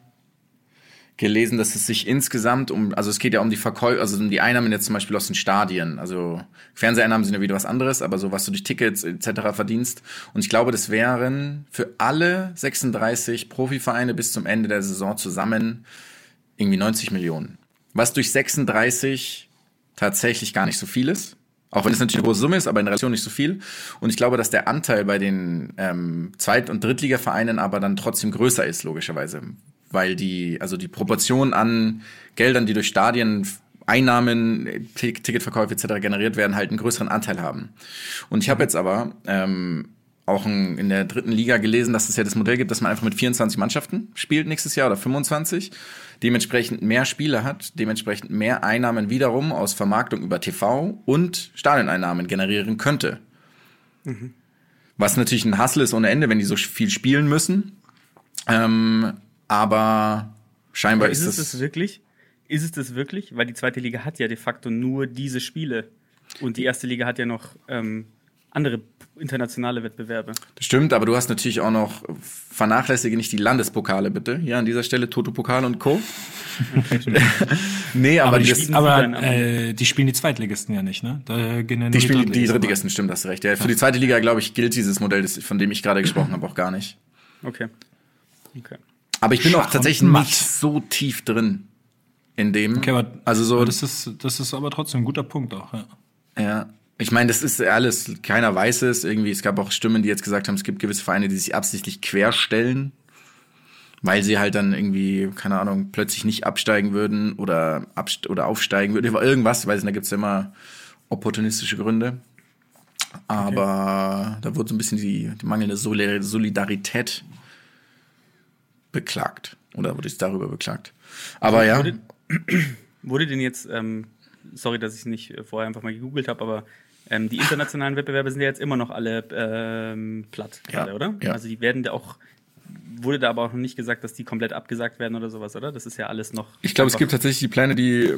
B: gelesen, dass es sich insgesamt um, also es geht ja um die Verkäufe, also um die Einnahmen jetzt zum Beispiel aus den Stadien. Also Fernseheinnahmen sind ja wieder was anderes, aber so was du durch Tickets etc. verdienst. Und ich glaube, das wären für alle 36 Profivereine bis zum Ende der Saison zusammen irgendwie 90 Millionen. Was durch 36 tatsächlich gar nicht so viel ist. Auch wenn es natürlich eine große Summe ist, aber in Relation nicht so viel. Und ich glaube, dass der Anteil bei den ähm, Zweit- und Drittligavereinen aber dann trotzdem größer ist, logischerweise. Weil die, also die Proportion an Geldern, die durch Stadien Einnahmen, Ticketverkäufe etc. generiert werden, halt einen größeren Anteil haben. Und ich habe jetzt aber ähm, auch in der dritten Liga gelesen, dass es ja das Modell gibt, dass man einfach mit 24 Mannschaften spielt nächstes Jahr oder 25, dementsprechend mehr Spiele hat, dementsprechend mehr Einnahmen wiederum aus Vermarktung über TV und Stadioneinnahmen generieren könnte. Was natürlich ein Hassel ist ohne Ende, wenn die so viel spielen müssen. Ähm, aber scheinbar
D: Aber ist
B: ist
D: es
B: das.
D: das wirklich? Ist es das wirklich? Weil die zweite Liga hat ja de facto nur diese Spiele. Und die erste Liga hat ja noch ähm, andere internationale Wettbewerbe.
B: Das stimmt, aber du hast natürlich auch noch, vernachlässige nicht die Landespokale, bitte. Hier an dieser Stelle Toto-Pokal und Co. nee, aber,
C: Aber, die,
B: das,
C: spielen, aber äh, die spielen die Zweitligisten ja nicht, ne? Da gehen ja
B: die spielen die
C: Drittligisten
B: Drittligisten, stimmt, hast du recht. Ja, für die zweite Liga, glaube ich, gilt dieses Modell, das, von dem ich gerade gesprochen habe, auch gar nicht.
D: Okay. Okay.
B: Aber ich bin
C: Schach
B: auch tatsächlich nicht so tief drin in dem.
C: Okay, aber,
B: also so,
C: aber das ist, das ist aber trotzdem ein guter Punkt auch, ja.
B: Ja. Ich meine, das ist alles, keiner weiß es. Irgendwie, es gab auch Stimmen, die jetzt gesagt haben, es gibt gewisse Vereine, die sich absichtlich querstellen, weil sie halt dann irgendwie, keine Ahnung, plötzlich nicht absteigen würden oder, abst oder aufsteigen würden. Irgendwas, weiß ich, da gibt's ja immer opportunistische Gründe. Aber da wurde so ein bisschen die, die mangelnde Soli- Solidarität beklagt. Oder wurde es darüber beklagt. Aber ja.
D: Wurde, wurde denn jetzt, ähm, sorry, dass ich es nicht vorher einfach mal gegoogelt habe, aber ähm, die internationalen Wettbewerbe sind ja jetzt immer noch alle ähm, platt,
B: Ja,
D: gerade, oder?
B: ja.
D: Also die werden da auch, wurde da aber auch noch nicht gesagt, dass die komplett abgesagt werden oder sowas, oder? Das ist ja alles noch.
B: Ich glaube, es gibt tatsächlich die Pläne, die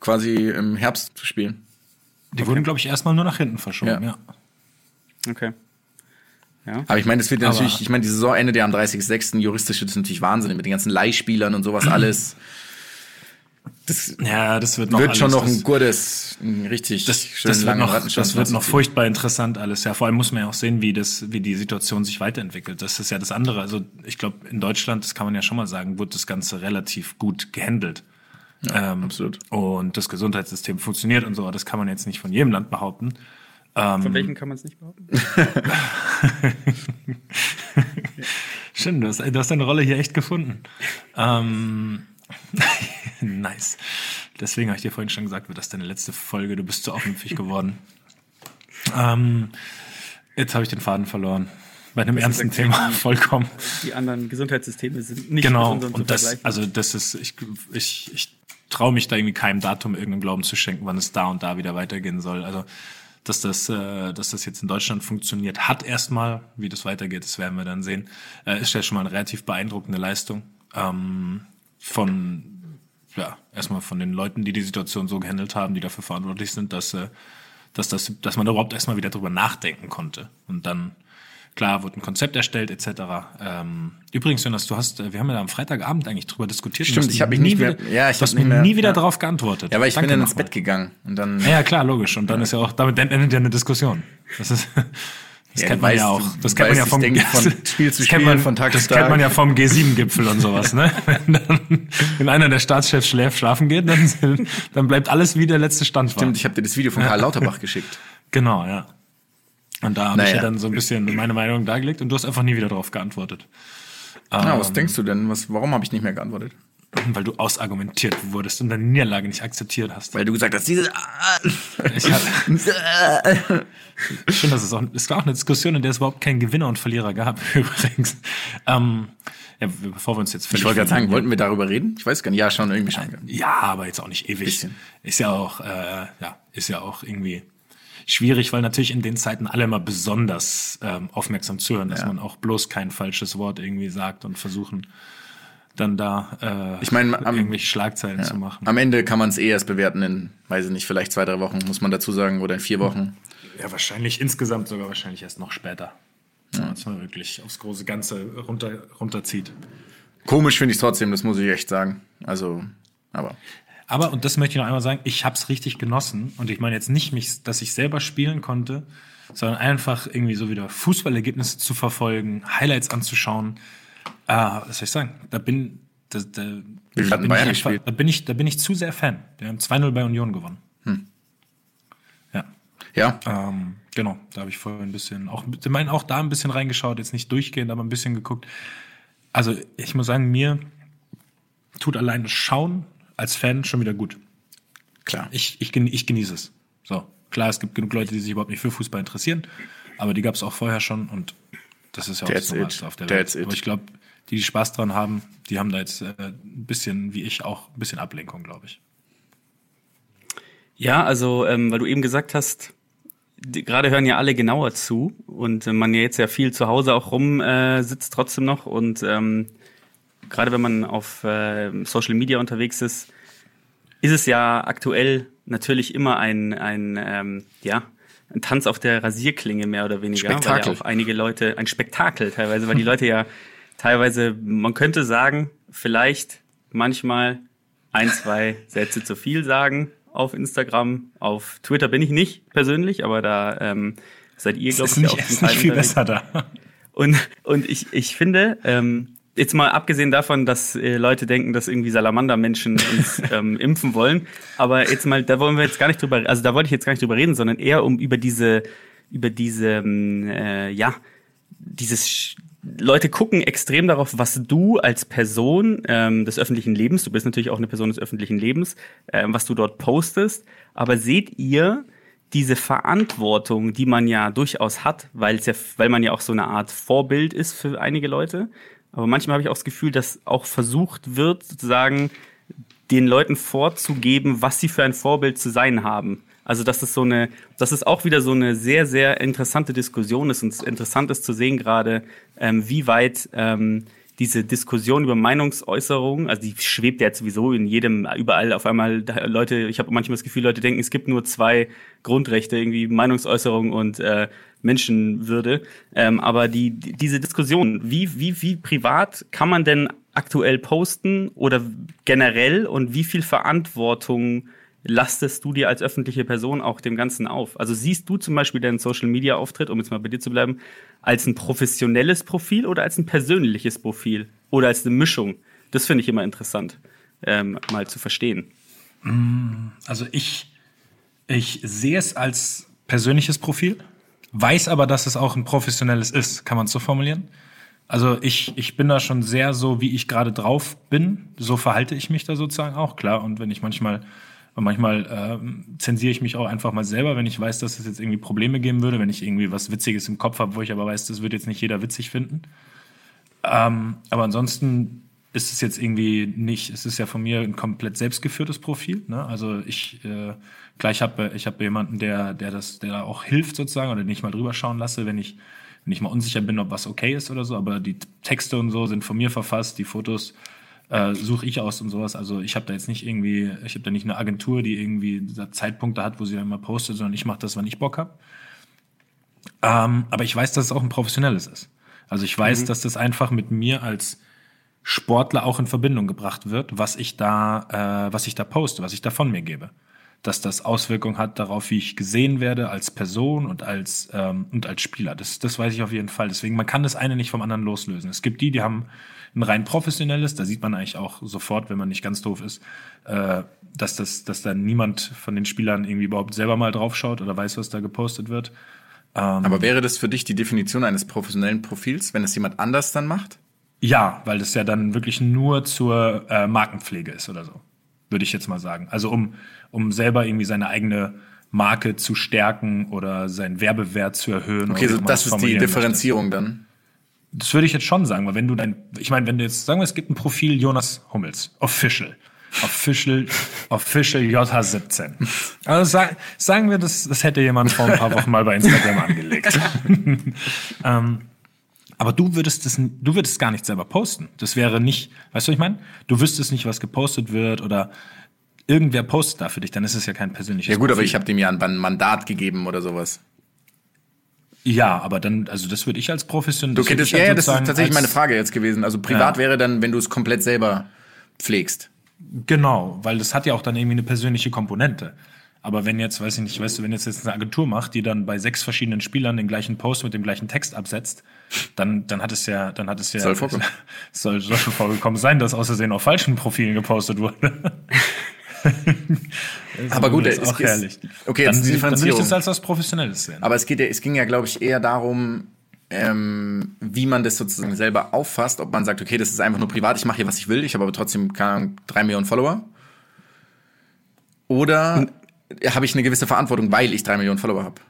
B: quasi im Herbst zu spielen.
C: Die wurden, glaube ich, erstmal nur nach hinten verschoben,
B: Ja.
C: ja.
D: Okay. Ja.
B: Aber ich meine, das wird
C: Aber-
B: natürlich, ich meine, die Saison endet ja am 30.06. Juristisch wird das natürlich Wahnsinn mit den ganzen Leihspielern und sowas alles. Das
C: Ja, das wird noch
B: wird schon noch ein gutes, ein richtig
C: das, das, wird noch, das wird noch furchtbar interessant alles. Ja, vor allem muss man ja auch sehen, wie das, wie die Situation sich weiterentwickelt. Das ist ja das andere. Also ich glaube, in Deutschland, das kann man ja schon mal sagen, wird das Ganze relativ gut gehandelt. ähm,
B: absolut.
C: Und das Gesundheitssystem funktioniert und so. aber Das kann man jetzt nicht von jedem Land behaupten. Ähm,
D: Von welchen kann man es nicht behaupten?
C: Schön, du hast, du hast deine Rolle hier echt gefunden. Ähm, nice. Deswegen habe ich dir vorhin schon gesagt, wird das deine letzte Folge. Du bist zu aufmüpfig geworden. ähm, jetzt habe ich den Faden verloren. Bei einem ernsten
D: exakt
C: Thema vollkommen.
D: Die anderen Gesundheitssysteme sind nicht
C: Genau.
D: mit
C: Und das, also das ist, ich, ich, ich traue mich da irgendwie keinem Datum irgendeinen Glauben zu schenken, wann es da und da wieder weitergehen soll. Also dass das, äh, dass das jetzt in Deutschland funktioniert, hat erstmal, wie das weitergeht, das werden wir dann sehen, äh, ist ja schon mal eine relativ beeindruckende Leistung ähm, von ja erstmal von den Leuten, die die Situation so gehandelt haben, die dafür verantwortlich sind, dass äh, dass das, dass man überhaupt erstmal wieder drüber nachdenken konnte und dann Klar, wurde ein Konzept erstellt, etc. Ähm, übrigens, Jonas, du hast, äh, wir haben ja am Freitagabend eigentlich drüber diskutiert.
B: Stimmt,
C: Du hast
B: ich hab mich
C: nie
B: nicht mehr-
C: wieder,
B: ja, ich
C: du
B: hab
C: hast
B: nicht
C: mir
B: mehr-
C: nie wieder
B: ja.
C: darauf geantwortet.
B: Ja, weil ich
C: Danke
B: bin dann ins. Bett gegangen und dann.
C: Ja, ja, klar, logisch. Und dann ist ja auch, damit endet ja eine Diskussion. Das ist, das
B: Ja,
C: kennt man
B: weißt,
C: ja auch. Das kennt man ja vom,
B: denke von Spiel zu
C: das
B: Spiel,
C: kennt man,
B: von Tag
C: das
B: zu
C: kennt
B: Tag.
C: man ja vom G7-Gipfel und sowas, ne? Wenn dann, wenn einer der Staatschefs schläft, schlafen geht, dann, dann bleibt alles wie der letzte Stand war.
B: Stimmt, ich habe dir das Video von Karl Lauterbach geschickt.
C: Genau, ja. Und da habe ich
B: Naja.
C: ja dann so ein bisschen meine Meinung dargelegt und du hast einfach nie wieder darauf geantwortet.
B: Ja,
C: Ähm.
B: was denkst du denn? Was, warum habe ich nicht mehr geantwortet?
C: Weil du ausargumentiert wurdest und deine Niederlage nicht akzeptiert hast.
B: Weil du gesagt hast, diese.
C: Ich hab, Schön, dass es auch, es war auch eine Diskussion, in der es überhaupt keinen Gewinner und Verlierer gab, übrigens. Ähm, ja, bevor wir uns jetzt
B: Ich wollte gerade sagen, wollten wir darüber reden? Ich weiß gar nicht. Ja, schon irgendwie schon.
C: Ja, aber jetzt auch nicht ewig.
B: Bisschen.
C: Ist ja auch, äh, ja, ist ja auch irgendwie schwierig, weil natürlich in den Zeiten alle immer besonders ähm, aufmerksam zuhören, dass
B: Ja.
C: man auch bloß kein falsches Wort irgendwie sagt und versuchen dann da äh,
B: Ich meine, am-
C: irgendwelche Schlagzeilen zu machen.
B: Am Ende kann man es eh erst bewerten in, weiß ich nicht, vielleicht zwei, drei Wochen, muss man dazu sagen, oder in vier Wochen.
C: Ja, wahrscheinlich insgesamt sogar wahrscheinlich erst noch später. Ja. Dass man wirklich aufs große Ganze runter, runterzieht.
B: Komisch finde ich trotzdem, das muss ich echt sagen. Also, aber.
C: Aber, und das möchte ich noch einmal sagen, ich habe es richtig genossen. Und ich meine jetzt nicht, mich, dass ich selber spielen konnte, sondern einfach irgendwie so wieder Fußballergebnisse zu verfolgen, Highlights anzuschauen. Äh, was soll ich sagen? Da bin, da, da, da, bin ich einfach, da, bin ich, da bin ich zu sehr Fan. Wir haben 2-0 bei Union gewonnen. Ja.
B: Ja,
C: Ähm, genau, da habe ich vorher ein bisschen, auch, ich meine, auch da ein bisschen reingeschaut, jetzt nicht durchgehend, aber ein bisschen geguckt. Also ich muss sagen, mir tut allein das Schauen als Fan schon wieder gut.
B: Klar.
C: Ich, ich, ich genieße es. So, klar, es gibt genug Leute, die sich überhaupt nicht für Fußball interessieren, aber die gab es auch vorher schon und das ist ja auch
B: That's
C: das Normalste
B: it.
C: auf der Welt.
B: it.
C: Aber ich glaube, die, die Spaß dran haben, die haben da jetzt äh, ein bisschen, wie ich auch, ein bisschen Ablenkung, glaube ich.
D: Ja, also, ähm, weil du eben gesagt hast, gerade hören ja alle genauer zu und äh, man ja jetzt ja viel zu Hause auch rum äh, sitzt trotzdem noch und ähm, gerade wenn man auf äh, Social Media unterwegs ist, ist es ja aktuell natürlich immer ein, ein ähm, ja, ein Tanz auf der Rasierklinge mehr oder weniger, weil
B: Spektakel.
D: ja auch einige Leute, ein Spektakel teilweise, weil die Leute ja teilweise, man könnte sagen, vielleicht manchmal ein, zwei Sätze zu viel sagen auf Instagram. Auf Twitter bin ich nicht persönlich, aber da ähm, seid ihr, glaube ich,
C: nicht,
D: auch zum
C: ist nicht viel
D: unterwegs.
C: besser da.
D: Und, und ich, ich finde, ähm, jetzt mal abgesehen davon, dass äh, Leute denken, dass irgendwie Salamander-Menschen uns ähm, impfen wollen, aber jetzt mal, da wollen wir jetzt gar nicht drüber, also da wollte ich jetzt gar nicht drüber reden, sondern eher um über diese, über diese, ähm, äh, ja, dieses Leute gucken extrem darauf, was du als Person ähm, des öffentlichen Lebens, du bist natürlich auch eine Person des öffentlichen Lebens, ähm, was du dort postest, aber seht ihr diese Verantwortung, die man ja durchaus hat, weil es ja, weil man ja auch so eine Art Vorbild ist für einige Leute. Aber manchmal habe ich auch das Gefühl, dass auch versucht wird, sozusagen den Leuten vorzugeben, was sie für ein Vorbild zu sein haben. Also das ist so eine, das ist auch wieder so eine sehr, sehr interessante Diskussion ist und interessant ist zu sehen gerade, ähm, wie weit ähm, diese Diskussion über Meinungsäußerung, also die schwebt ja jetzt sowieso in jedem, überall auf einmal Leute, ich habe manchmal das Gefühl, Leute denken, es gibt nur zwei Grundrechte, irgendwie Meinungsäußerung und äh, Menschenwürde. Ähm, aber die, die, diese Diskussion, wie, wie, wie privat kann man denn aktuell posten oder generell und wie viel Verantwortung lastest du dir als öffentliche Person auch dem Ganzen auf? Also siehst du zum Beispiel deinen Social Media Auftritt, um jetzt mal bei dir zu bleiben, als ein professionelles Profil oder als ein persönliches Profil oder als eine Mischung? Das finde ich immer interessant, ähm, mal zu verstehen.
C: Also ich, ich sehe es als persönliches Profil, weiß aber, dass es auch ein professionelles ist. Kann man es so formulieren? Also ich, ich bin da schon sehr so, wie ich gerade drauf bin. So verhalte ich mich da sozusagen auch, klar. Und wenn ich manchmal, manchmal ähm, zensiere ich mich auch einfach mal selber, wenn ich weiß, dass es jetzt irgendwie Probleme geben würde, wenn ich irgendwie was Witziges im Kopf habe, wo ich aber weiß, das wird jetzt nicht jeder witzig finden. Ähm, aber ansonsten ist es jetzt irgendwie nicht, es ist ja von mir ein komplett selbstgeführtes Profil. Ne? Also ich, äh, klar, ich habe ich hab jemanden, der, der das, der da auch hilft sozusagen oder den ich mal drüber schauen lasse, wenn ich, wenn ich mal unsicher bin, ob was okay ist oder so. Aber die Texte und so sind von mir verfasst, die Fotos äh, suche ich aus und sowas. Also ich habe da jetzt nicht irgendwie, ich habe da nicht eine Agentur, die irgendwie da Zeitpunkte hat, wo sie dann mal postet, sondern ich mache das, wann ich Bock habe. Ähm, aber ich weiß, dass es auch ein professionelles ist. Also ich weiß, dass das einfach mit mir als Sportler auch in Verbindung gebracht wird, was ich da, äh, was ich da poste, was ich da von mir gebe. Dass das Auswirkungen hat darauf, wie ich gesehen werde als Person und als, ähm, und als Spieler. Das, das weiß ich auf jeden Fall. Deswegen, man kann das eine nicht vom anderen loslösen. Es gibt die, die haben ein rein professionelles, da sieht man eigentlich auch sofort, wenn man nicht ganz doof ist, äh, dass, das, dass da niemand von den Spielern irgendwie überhaupt selber mal draufschaut oder weiß, was da gepostet wird.
B: Aber wäre das für dich die Definition eines professionellen Profils, wenn es jemand anders dann macht?
C: Ja, weil das ja dann wirklich nur zur äh, Markenpflege ist oder so. Würde ich jetzt mal sagen. Also um, um selber irgendwie seine eigene Marke zu stärken oder seinen Werbewert zu erhöhen.
B: Okay, so das ist die Differenzierung dann.
C: Das würde ich jetzt schon sagen, weil wenn du dein, ich meine, wenn du jetzt, sagen wir, es gibt ein Profil Jonas Hummels, official. Official, official JH17. Also sag, sagen wir, das, das hätte jemand vor ein paar Wochen mal bei Instagram angelegt. ähm, aber du würdest das, du würdest gar nicht selber posten. Das wäre nicht, weißt du, was ich meine? Du wüsstest nicht, was gepostet wird oder irgendwer postet da für dich, dann ist es ja kein persönliches
B: Ja gut, aber
C: Profil.
B: ich habe dem ja ein Mandat gegeben oder sowas.
C: Ja, aber dann, also das würde ich als professionell. Würde
B: das,
C: ich
B: ja, ja, das ist tatsächlich meine Frage jetzt gewesen. Also privat
C: Ja.
B: wäre dann, wenn du es komplett selber pflegst.
C: Genau, weil das hat ja auch dann irgendwie eine persönliche Komponente. Aber wenn jetzt, weiß ich nicht, weißt du, wenn jetzt jetzt eine Agentur macht, die dann bei sechs verschiedenen Spielern den gleichen Post mit dem gleichen Text absetzt, dann, dann hat es ja, dann hat es ja,
B: Soll vorkommen.
C: soll, soll schon vorgekommen sein, dass aus Versehen auf falschen Profilen gepostet wurde.
B: Aber gut,
C: ist auch herrlich.
B: okay,
C: dann,
B: jetzt
C: dann würde ich das als was Professionelles sehen.
B: Aber es geht ja, es ging ja, glaube ich, eher darum, ähm, wie man das sozusagen selber auffasst, ob man sagt, okay, das ist einfach nur privat, ich mache hier, was ich will, ich habe aber trotzdem keine Ahnung, drei Millionen Follower. Oder habe ich eine gewisse Verantwortung, weil ich drei Millionen Follower habe?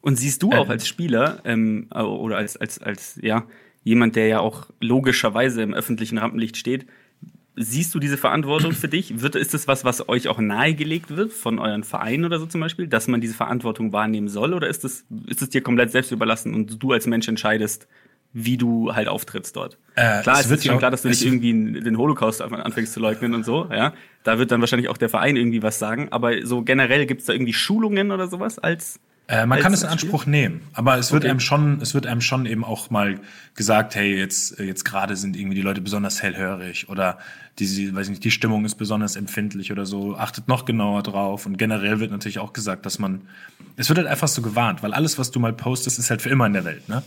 D: Und siehst du auch als Spieler ähm, oder als, als, als ja, jemand, der ja auch logischerweise im öffentlichen Rampenlicht steht, siehst du diese Verantwortung für dich? Wird, ist das was, was euch auch nahegelegt wird von euren Vereinen oder so zum Beispiel, dass man diese Verantwortung wahrnehmen soll? Oder ist es ist es dir komplett selbst überlassen und du als Mensch entscheidest, wie du halt auftrittst dort?
C: Äh,
D: klar,
C: es
D: es
C: wird
D: schon klar, dass du
C: es-
D: nicht irgendwie den Holocaust anfängst zu leugnen und so, ja. Da wird dann wahrscheinlich auch der Verein irgendwie was sagen. Aber so generell gibt's da irgendwie Schulungen oder sowas als
C: Äh, man kann
D: als
C: es in
D: Spiel?
C: Anspruch nehmen, aber es wird
D: Okay.
C: einem schon, es wird einem schon eben auch mal gesagt, hey, jetzt, jetzt gerade sind irgendwie die Leute besonders hellhörig oder die, weiß nicht, die Stimmung ist besonders empfindlich oder so. Achtet noch genauer drauf. Und generell wird natürlich auch gesagt, dass man, es wird halt einfach so gewarnt, weil alles, was du mal postest, ist halt für immer in der Welt, ne?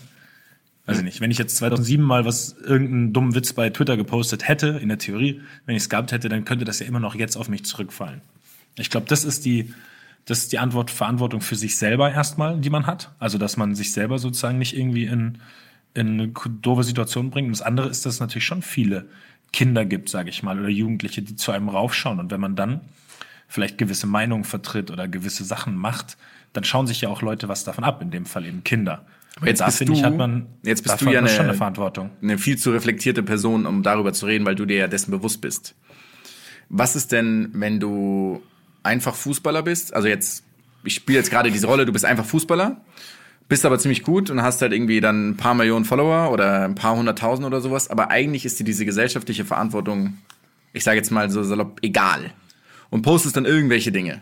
C: Weiß ich nicht. Wenn ich jetzt 2007 mal was, irgendeinen dummen Witz bei Twitter gepostet hätte, in der Theorie, wenn ich es gehabt hätte, dann könnte das ja immer noch jetzt auf mich zurückfallen. Ich glaube, das ist die, das ist die Antwort, Verantwortung für sich selber erstmal, die man hat. Also, dass man sich selber sozusagen nicht irgendwie in, in eine doofe Situation bringt. Und das andere ist, dass es natürlich schon viele Kinder gibt, sage ich mal, oder Jugendliche, die zu einem raufschauen. Und wenn man dann vielleicht gewisse Meinungen vertritt oder gewisse Sachen macht, dann schauen sich ja auch Leute was davon ab, in dem Fall eben Kinder.
B: Aber jetzt
C: da
B: bist
C: finde ich,
B: du-
C: hat man,
B: jetzt bist du ja eine-
C: schon eine Verantwortung.
B: eine viel zu reflektierte Person, um darüber zu reden, weil du dir ja dessen bewusst bist. Was ist denn, wenn du einfach Fußballer bist? Also jetzt, ich spiele jetzt gerade diese Rolle, du bist einfach Fußballer, bist aber ziemlich gut und hast halt irgendwie dann ein paar Millionen Follower oder ein paar hunderttausend oder sowas, aber eigentlich ist dir diese gesellschaftliche Verantwortung, ich sage jetzt mal so salopp, egal. Und postest dann irgendwelche Dinge.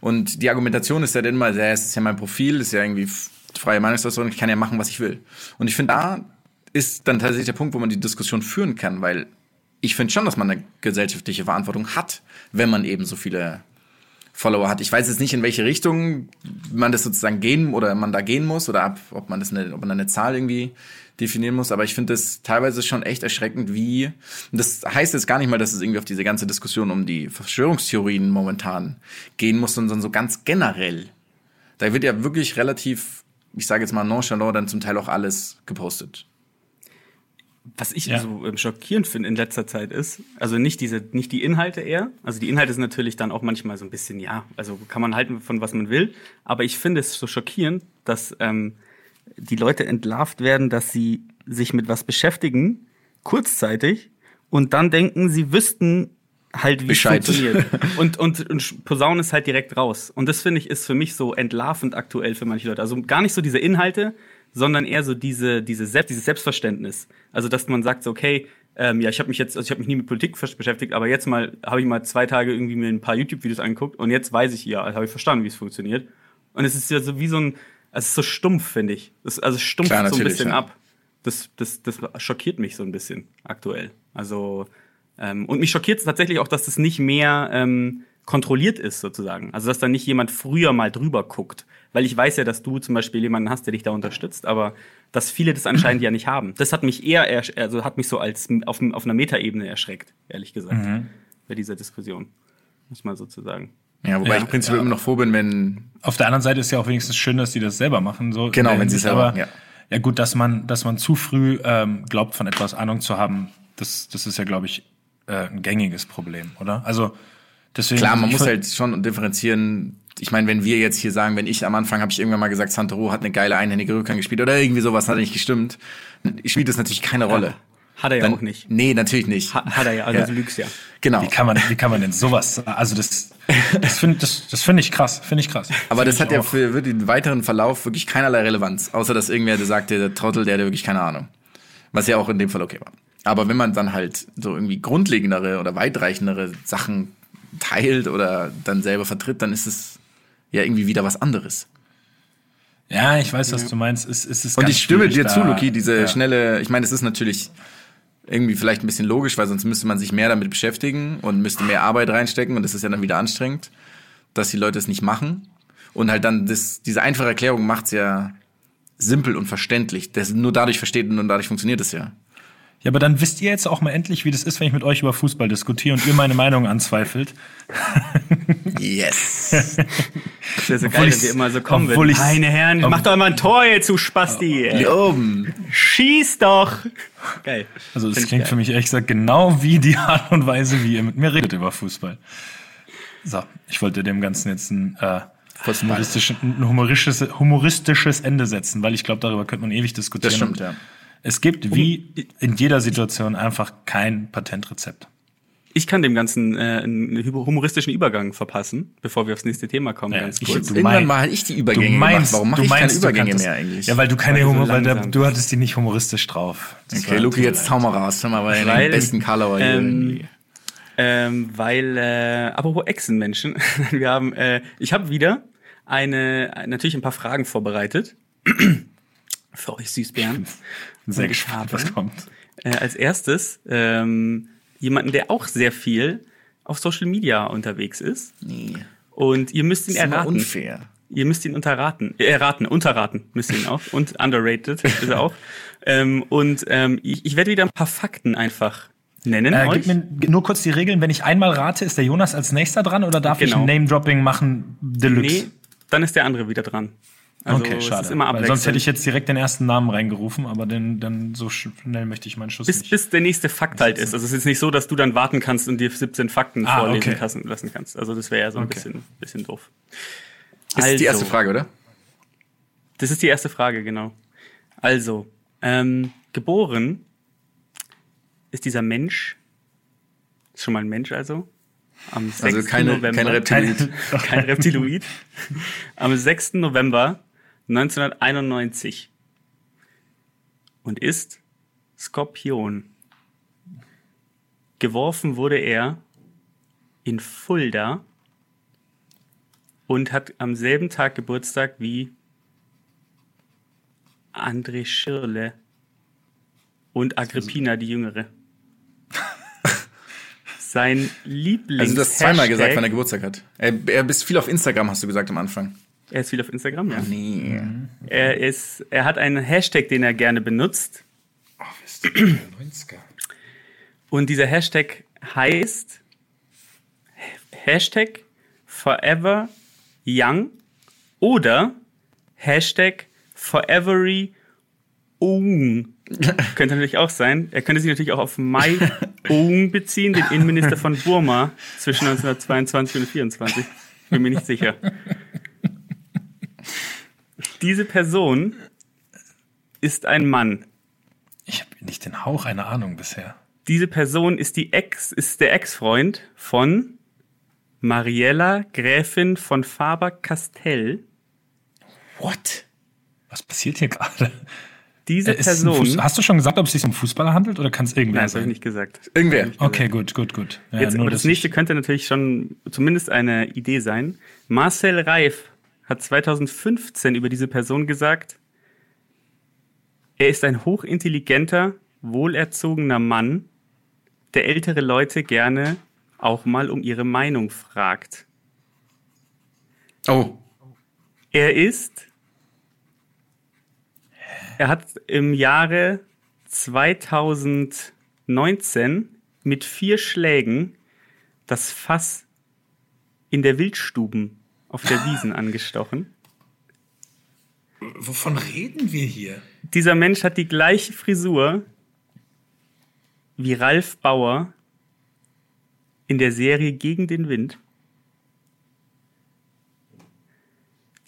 B: Und die Argumentation ist ja dann immer, ja, es ist ja mein Profil, ist ja irgendwie freie Meinungsäußerung, ich kann ja machen, was ich will. Und ich finde, da ist dann tatsächlich der Punkt, wo man die Diskussion führen kann, weil ich finde schon, dass man eine gesellschaftliche Verantwortung hat, wenn man eben so viele Follower hat. Ich weiß jetzt nicht, in welche Richtung man das sozusagen gehen oder man da gehen muss oder ab, ob man das eine, ob man eine Zahl irgendwie definieren muss. Aber ich finde das teilweise schon echt erschreckend, wie, und das heißt jetzt gar nicht mal, dass es irgendwie auf diese ganze Diskussion um die Verschwörungstheorien momentan gehen muss, sondern so ganz generell. Da wird ja wirklich relativ, ich sage jetzt mal nonchalant, dann zum Teil auch alles gepostet.
D: Was ich
C: Ja.
D: so ähm, schockierend finde in letzter Zeit ist, also nicht diese, nicht die Inhalte eher, also die Inhalte sind natürlich dann auch manchmal so ein bisschen, ja, also kann man halten von was man will, aber ich finde es so schockierend, dass ähm, die Leute entlarvt werden, dass sie sich mit was beschäftigen, kurzzeitig, und dann denken, sie wüssten halt, wie es funktioniert. Und, und, und posaunen es halt direkt raus. Und das finde ich ist für mich so entlarvend aktuell für manche Leute. Also gar nicht so diese Inhalte, sondern eher so diese, diese Selbst, dieses Selbstverständnis. Also dass man sagt, so, okay, ähm, ja, ich habe mich jetzt, also ich habe mich nie mit Politik beschäftigt, aber jetzt mal habe ich mal zwei Tage irgendwie mir ein paar YouTube-Videos angeguckt und jetzt weiß ich ja, habe ich verstanden, wie es funktioniert. Und es ist ja so wie so ein, es ist so stumpf, finde ich. Das, also es stumpft
B: Klar,
D: so ein bisschen
B: ja.
D: ab. Das, das, das schockiert mich so ein bisschen aktuell. Also ähm, und mich schockiert es tatsächlich auch, dass das nicht mehr ähm, kontrolliert ist, sozusagen. Also, dass da nicht jemand früher mal drüber guckt. Weil ich weiß ja, dass du zum Beispiel jemanden hast, der dich da unterstützt, aber dass viele das anscheinend ja nicht haben. Das hat mich eher, also hat mich so als auf, auf einer Metaebene erschreckt, ehrlich gesagt, bei dieser Diskussion. Muss man sozusagen.
B: Ja, wobei
C: Ja.
B: ich prinzipiell immer noch froh bin, wenn
C: Auf der anderen Seite ist ja auch wenigstens schön, dass die das selber machen. So
B: Genau, wenn sie es selber
C: aber,
B: machen,
C: ja. gut, dass man, dass man zu früh ähm, glaubt, von etwas Ahnung zu haben, das, das ist ja, glaube ich, äh, ein gängiges Problem, oder? Also deswegen.
B: Klar, man muss
C: find-
B: halt schon differenzieren. Ich meine, wenn wir jetzt hier sagen, wenn ich am Anfang habe ich irgendwann mal gesagt, Santoro hat eine geile einhändige Rückhand gespielt oder irgendwie sowas hat nicht gestimmt, spielt das natürlich keine Rolle.
D: Hat er ja
B: Dann,
D: auch nicht.
B: Nee, natürlich nicht.
D: Ha, hat er ja, also
B: Ja.
D: du lügst ja.
B: Genau.
C: Wie kann man, wie kann man denn sowas? Also das, das finde das, das finde ich krass, finde ich krass.
B: Aber das
C: Find
B: hat ja für, für den weiteren Verlauf wirklich keinerlei Relevanz, außer dass irgendwer der sagte, der Trottel, der hatte wirklich keine Ahnung. Was ja auch in dem Fall okay war. Aber wenn man dann halt so irgendwie grundlegendere oder weitreichendere Sachen teilt oder dann selber vertritt, dann ist es ja irgendwie wieder was anderes.
C: Ja, ich weiß, was du meinst. Es, es ist
B: Und ich stimme dir zu, Luki, diese
C: ja.
B: schnelle, ich meine, es ist natürlich irgendwie vielleicht ein bisschen logisch, weil sonst müsste man sich mehr damit beschäftigen und müsste mehr Arbeit reinstecken und das ist ja dann wieder anstrengend, dass die Leute es nicht machen. Und halt dann das, diese einfache Erklärung macht's ja simpel und verständlich. Das nur dadurch versteht und nur dadurch funktioniert es ja.
C: Ja, aber dann wisst ihr jetzt auch mal endlich, wie das ist, wenn ich mit euch über Fußball diskutiere und ihr meine Meinung anzweifelt.
B: Yes.
D: Das wäre so
C: Obwohl
D: geil, wenn
C: ich's-
D: wir immer so kommen
C: ich's-
D: Meine Herren,
C: ob-
D: mach doch mal ein Tor jetzt, du Spasti. ey.
B: Hier oben.
D: Schieß doch. Geil.
C: Also es klingt
D: geil.
C: für mich ehrlich gesagt genau wie die Art und Weise, wie ihr mit mir redet über Fußball. So, ich wollte dem Ganzen jetzt ein, äh, ein humoristisches, humoristisches Ende setzen, weil ich glaube, darüber könnte man ewig diskutieren.
B: Das stimmt, ja.
C: Es gibt wie in jeder Situation einfach kein Patentrezept.
D: Ich kann dem Ganzen äh, einen humoristischen Übergang verpassen, bevor wir aufs nächste Thema kommen,
C: Ja,
D: ganz
C: ich-
D: kurz.
C: du
B: Irgendwann
C: mein-
B: mal hatte ich die
C: Du
B: Übergänge
C: meinst,
B: gemacht. Warum mache
C: du
B: ich keine
C: meinst, du
B: Übergänge
C: kanntest-
B: mehr eigentlich?
C: Ja, weil du keine
D: Weil du so
C: Humor, weil der,
D: langsam
C: du hattest die nicht humoristisch drauf. Das
B: okay, Luki, jetzt hau mal raus. Hör mal bei
D: Weil,
B: den besten hier.
D: ähm, Ähm, weil, äh, apropos Echsenmenschen, wir haben, äh, ich habe wieder eine, natürlich ein paar Fragen vorbereitet. Für euch Süßbären.
C: Sehr
D: ich
C: gespannt, was kommt.
D: Äh, als erstes ähm, jemanden, der auch sehr viel auf Social Media unterwegs ist.
B: nee.
D: Und ihr müsst ihn
B: Das ist immer
D: erraten.
B: unfair.
D: Ihr müsst ihn unterraten. Äh, erraten, unterraten müsst ihr ihn auch. Und underrated ist er auch. Ähm, und ähm, ich, ich werde wieder ein paar Fakten einfach nennen.
C: Äh,
D: euch.
C: gib mir nur kurz die Regeln. Wenn ich einmal rate, ist der Jonas als nächster dran oder darf ich
D: Genau.
C: ein Name-Dropping machen Deluxe?
D: nee, dann ist der andere wieder dran. Also
C: okay,
D: es
C: schade.
D: ist immer
C: Weil sonst hätte ich jetzt direkt den ersten Namen reingerufen, aber den, dann so schnell möchte ich meinen Schuss
D: bis,
C: nicht.
D: bis der nächste Fakt halt ist. Also es ist jetzt nicht so, dass du dann warten kannst und dir 17 Fakten
C: Ah,
D: vorlesen
C: okay.
D: kannst- lassen kannst. Also das wäre ja so ein
C: Okay.
D: bisschen, bisschen doof.
B: Das ist die erste
D: Also.
B: Frage, oder?
D: Das ist die erste Frage, genau. Also, ähm, geboren ist dieser Mensch, ist schon mal ein Mensch also, am 6.
B: Also keine,
D: November.
B: kein Reptiloid.
D: Kein Reptiloid. Am 6. November 1991 und ist Skorpion. Geworfen wurde er in Fulda und hat am selben Tag Geburtstag wie André Schirle und Agrippina die Jüngere. Sein Lieblings
B: Also du hast zweimal gesagt, wann er Geburtstag hat. Er, er bist viel auf Instagram, hast du gesagt am Anfang.
D: Er ist viel auf Instagram, ja.
B: Nee.
D: Er ist, er hat einen Hashtag, den er gerne benutzt. Und dieser Hashtag heißt Hashtag Forever Young oder Hashtag Forevery Oung. Könnte natürlich auch sein. Er könnte sich natürlich auch auf Mai Oung beziehen, den Innenminister von Burma zwischen 1922 und 1924. Bin mir nicht sicher. Diese Person ist ein Mann.
C: Ich habe nicht den Hauch einer Ahnung bisher.
D: Diese Person ist die Ex, ist der Ex-Freund von Mariella Gräfin von Faber-Castell.
B: What?
C: Was passiert hier gerade?
D: Diese
C: Äh,
D: Person.
C: Fuß- Hast du schon gesagt, ob es sich um Fußballer handelt oder kann es irgendwer
D: Nein, das habe ich nicht gesagt.
B: Irgendwer.
C: Okay, gut, gut, gut. Ja,
D: Jetzt,
C: nur,
D: aber das nächste
C: ich-
D: könnte natürlich schon zumindest eine Idee sein. Marcel Reif hat 2015 über diese Person gesagt, er ist ein hochintelligenter, wohlerzogener Mann, der ältere Leute gerne auch mal um ihre Meinung fragt.
B: Oh.
D: Er ist. Er hat im Jahre 2019 mit vier Schlägen das Fass in der Wildstuben auf der Wiesen angestochen.
C: Wovon reden wir hier?
D: Dieser Mensch hat die gleiche Frisur wie Ralf Bauer in der Serie Gegen den Wind.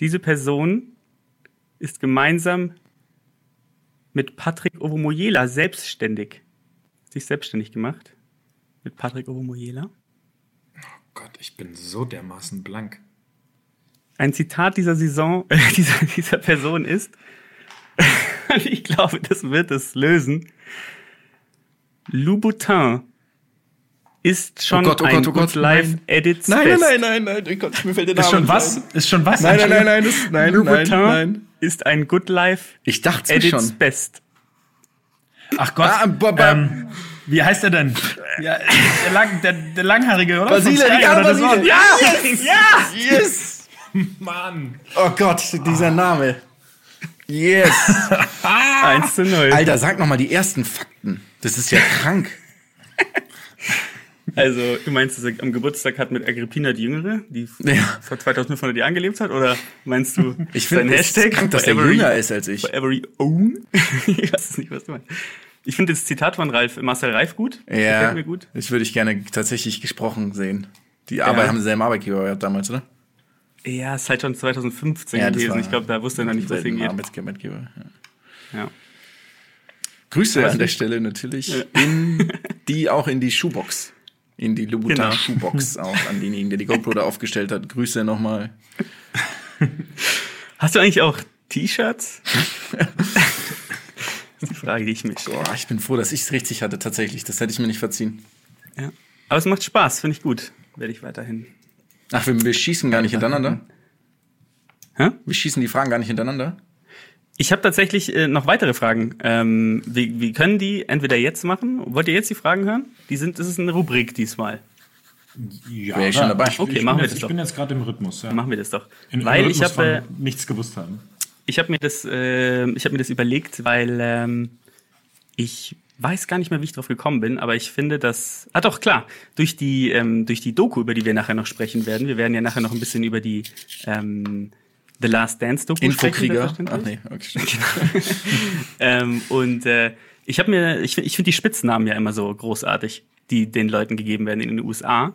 D: Diese Person ist gemeinsam mit Patrick Ovomoyela selbstständig. Sich selbstständig gemacht. Mit Patrick Ovomoyela.
C: Gott, ich bin so dermaßen blank.
D: Ein Zitat dieser Saison, äh, dieser, dieser Person ist, ich glaube, das wird es lösen. Louboutin ist schon
B: Oh Gott, oh
D: ein
B: Gott, oh Gott,
D: Good Life
B: nein. Nein, nein, nein, nein, nein. Gott, mir fällt der Name
C: Ist schon
B: nicht
C: was?
B: ein.
C: Ist schon was?
B: Nein, nein, nein, nein, das, nein,
D: Louboutin
B: nein, nein.
D: ist ein Good Life
B: Ich dachte
D: at
B: es
D: its
B: schon.
D: best.
C: Ach Gott.
B: Ah, ba- ba-
C: ähm, wie heißt er denn? Ja, der, lang, der, der Langhaarige, oder?
B: Basile, ja, Basile. Ja! Yes!
C: Mann.
B: Oh Gott, dieser Name. Yes!
D: 1 zu 0.
B: Alter, sag noch mal die ersten Fakten. Das ist ja krank.
D: Also, du meinst, dass er am Geburtstag hat mit Agrippina die Jüngere, die
B: Ja.
D: vor 2500 Jahren gelebt hat? Oder meinst du,
B: Ich
D: sein
B: finde es ist krank, dass
D: Forever-
B: jünger ist als ich.
D: Forever own? ich weiß nicht, was du meinst. Ich finde das Zitat von Ralf, Marcel Reif gut.
B: Ja,
D: Gefällt mir gut.
B: das würde ich gerne tatsächlich gesprochen sehen. Die Arbeit
D: Ja.
B: haben selben Arbeitgeber gehabt damals, oder?
D: Ja, ist halt schon 2015
B: Ja,
D: gewesen.
B: war
D: Ich glaube, da wusste er noch nicht, wo es hingeht.
B: Arbeitgeber. Ja.
D: Ja.
B: Grüße
D: Aber
B: an der Stelle natürlich in die auch in die Schuhbox. In die Louboutin
D: Genau.
B: Schuhbox auch an denjenigen, der die GoPro da aufgestellt hat. Grüße nochmal.
D: Hast du eigentlich auch T-Shirts? das ist die Frage, die ich mir stelle.
B: Boah, ich bin froh, dass ich es richtig hatte tatsächlich. Das hätte ich mir nicht verziehen.
D: Ja. Aber es macht Spaß, finde ich gut. Werde ich weiterhin.
B: Ach, wir, wir schießen gar nicht hintereinander.
D: Hä?
B: Wir schießen die Fragen gar nicht hintereinander.
D: Ich habe tatsächlich äh, noch weitere Fragen. Ähm, wir, wir können die entweder jetzt machen. Wollt ihr jetzt die Fragen hören? Die sind, das ist eine Rubrik diesmal.
C: Ja,
B: Wär ich schon dabei.
C: Ich,
D: Okay,
C: ich
D: machen
C: bin
D: wir
C: jetzt,
D: das
C: Ich
D: doch.
C: bin jetzt gerade im Rhythmus. Ja.
D: Machen wir das doch.
C: In- im
D: weil ich
C: Rhythmus
D: habe äh,
C: nichts gewusst haben.
D: ich habe mir das äh, ich habe mir das überlegt, weil ähm, ich weiß gar nicht mehr, wie ich drauf gekommen bin, aber ich finde, dass ah doch klar durch die ähm, durch die Doku, über die wir nachher noch sprechen werden. Wir werden ja nachher noch ein bisschen über die ähm, The Last Dance Doku
B: Infokrieger.
D: sprechen.
B: Ach
D: selbstverständlich.
B: nee, okay. stimmt.
D: Ähm, und äh, ich habe mir, ich, ich finde die Spitznamen ja immer so großartig, die den Leuten gegeben werden in den USA.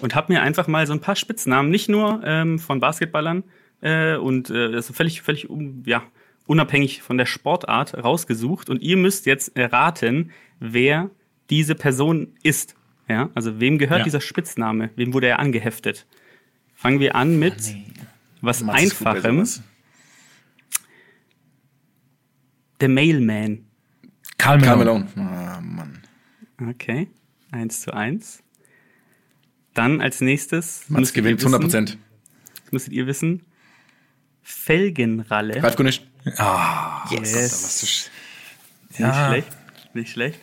D: Und habe mir einfach mal so ein paar Spitznamen, nicht nur ähm, von Basketballern äh, und äh, das ist völlig, völlig un, ja, unabhängig von der Sportart rausgesucht. Und ihr müsst jetzt erraten, wer diese Person ist. Ja, also wem gehört
C: Ja.
D: dieser Spitzname? Wem wurde er angeheftet? Fangen wir an mit was
B: ist gut bei
D: Einfachem. Der Mailman.
C: Karl
B: Karl
C: Malone.
B: Ah, Mann.
D: Okay, eins zu eins. Dann als nächstes.
B: Mats gewinnt
D: wissen-
B: 100 Prozent.
D: Das müsstet ihr wissen. Felgenralle.
B: Ralf Gunisch.
C: Ah,
D: Yes.
C: Ja.
D: Nicht schlecht. Nicht schlecht.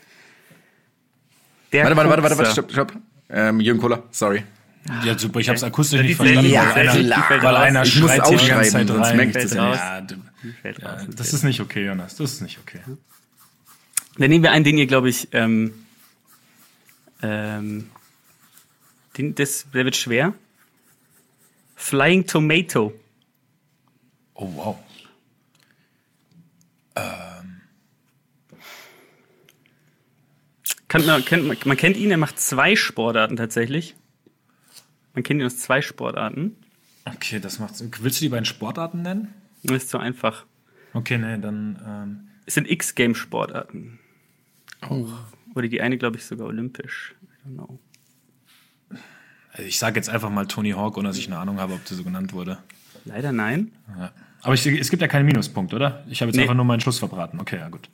D: Der
B: Warte, warte, warte, warte, warte, stopp, stopp. Ähm, Jürgen Kohler, sorry.
C: ja, super. Ich habe es akustisch nicht verstanden,
D: die
C: weil einer, weil einer
B: Ich muss
C: schreit hier die ganze Zeit
B: sonst
C: rein.
B: merkt es
D: ja
C: ja, ja, das ist nicht okay, Jonas. Das ist nicht okay.
D: Dann nehmen wir einen, den ihr, glaube ich, ähm, ähm, den, das, der wird schwer. Flying Tomato.
C: Oh, wow.
D: Kann, man, kennt, man, kennt ihn, er macht zwei Sportarten tatsächlich. Man kennt ihn aus zwei Sportarten.
C: Okay, das macht's. Willst du die beiden Sportarten nennen?
D: Das ist so einfach.
C: Okay, nee, dann. Ähm,
D: Es sind X-Game-Sportarten. Oder die eine, glaube ich, sogar olympisch. I don't know.
C: also ich sage jetzt einfach mal Tony Hawk, ohne dass ich eine Ahnung habe, ob der so genannt wurde.
D: Leider nein.
C: Ja. Aber ich, es gibt ja keinen Minuspunkt, oder? Ich habe jetzt
D: Nee.
C: einfach nur meinen Schluss verbraten. Okay, ja, gut.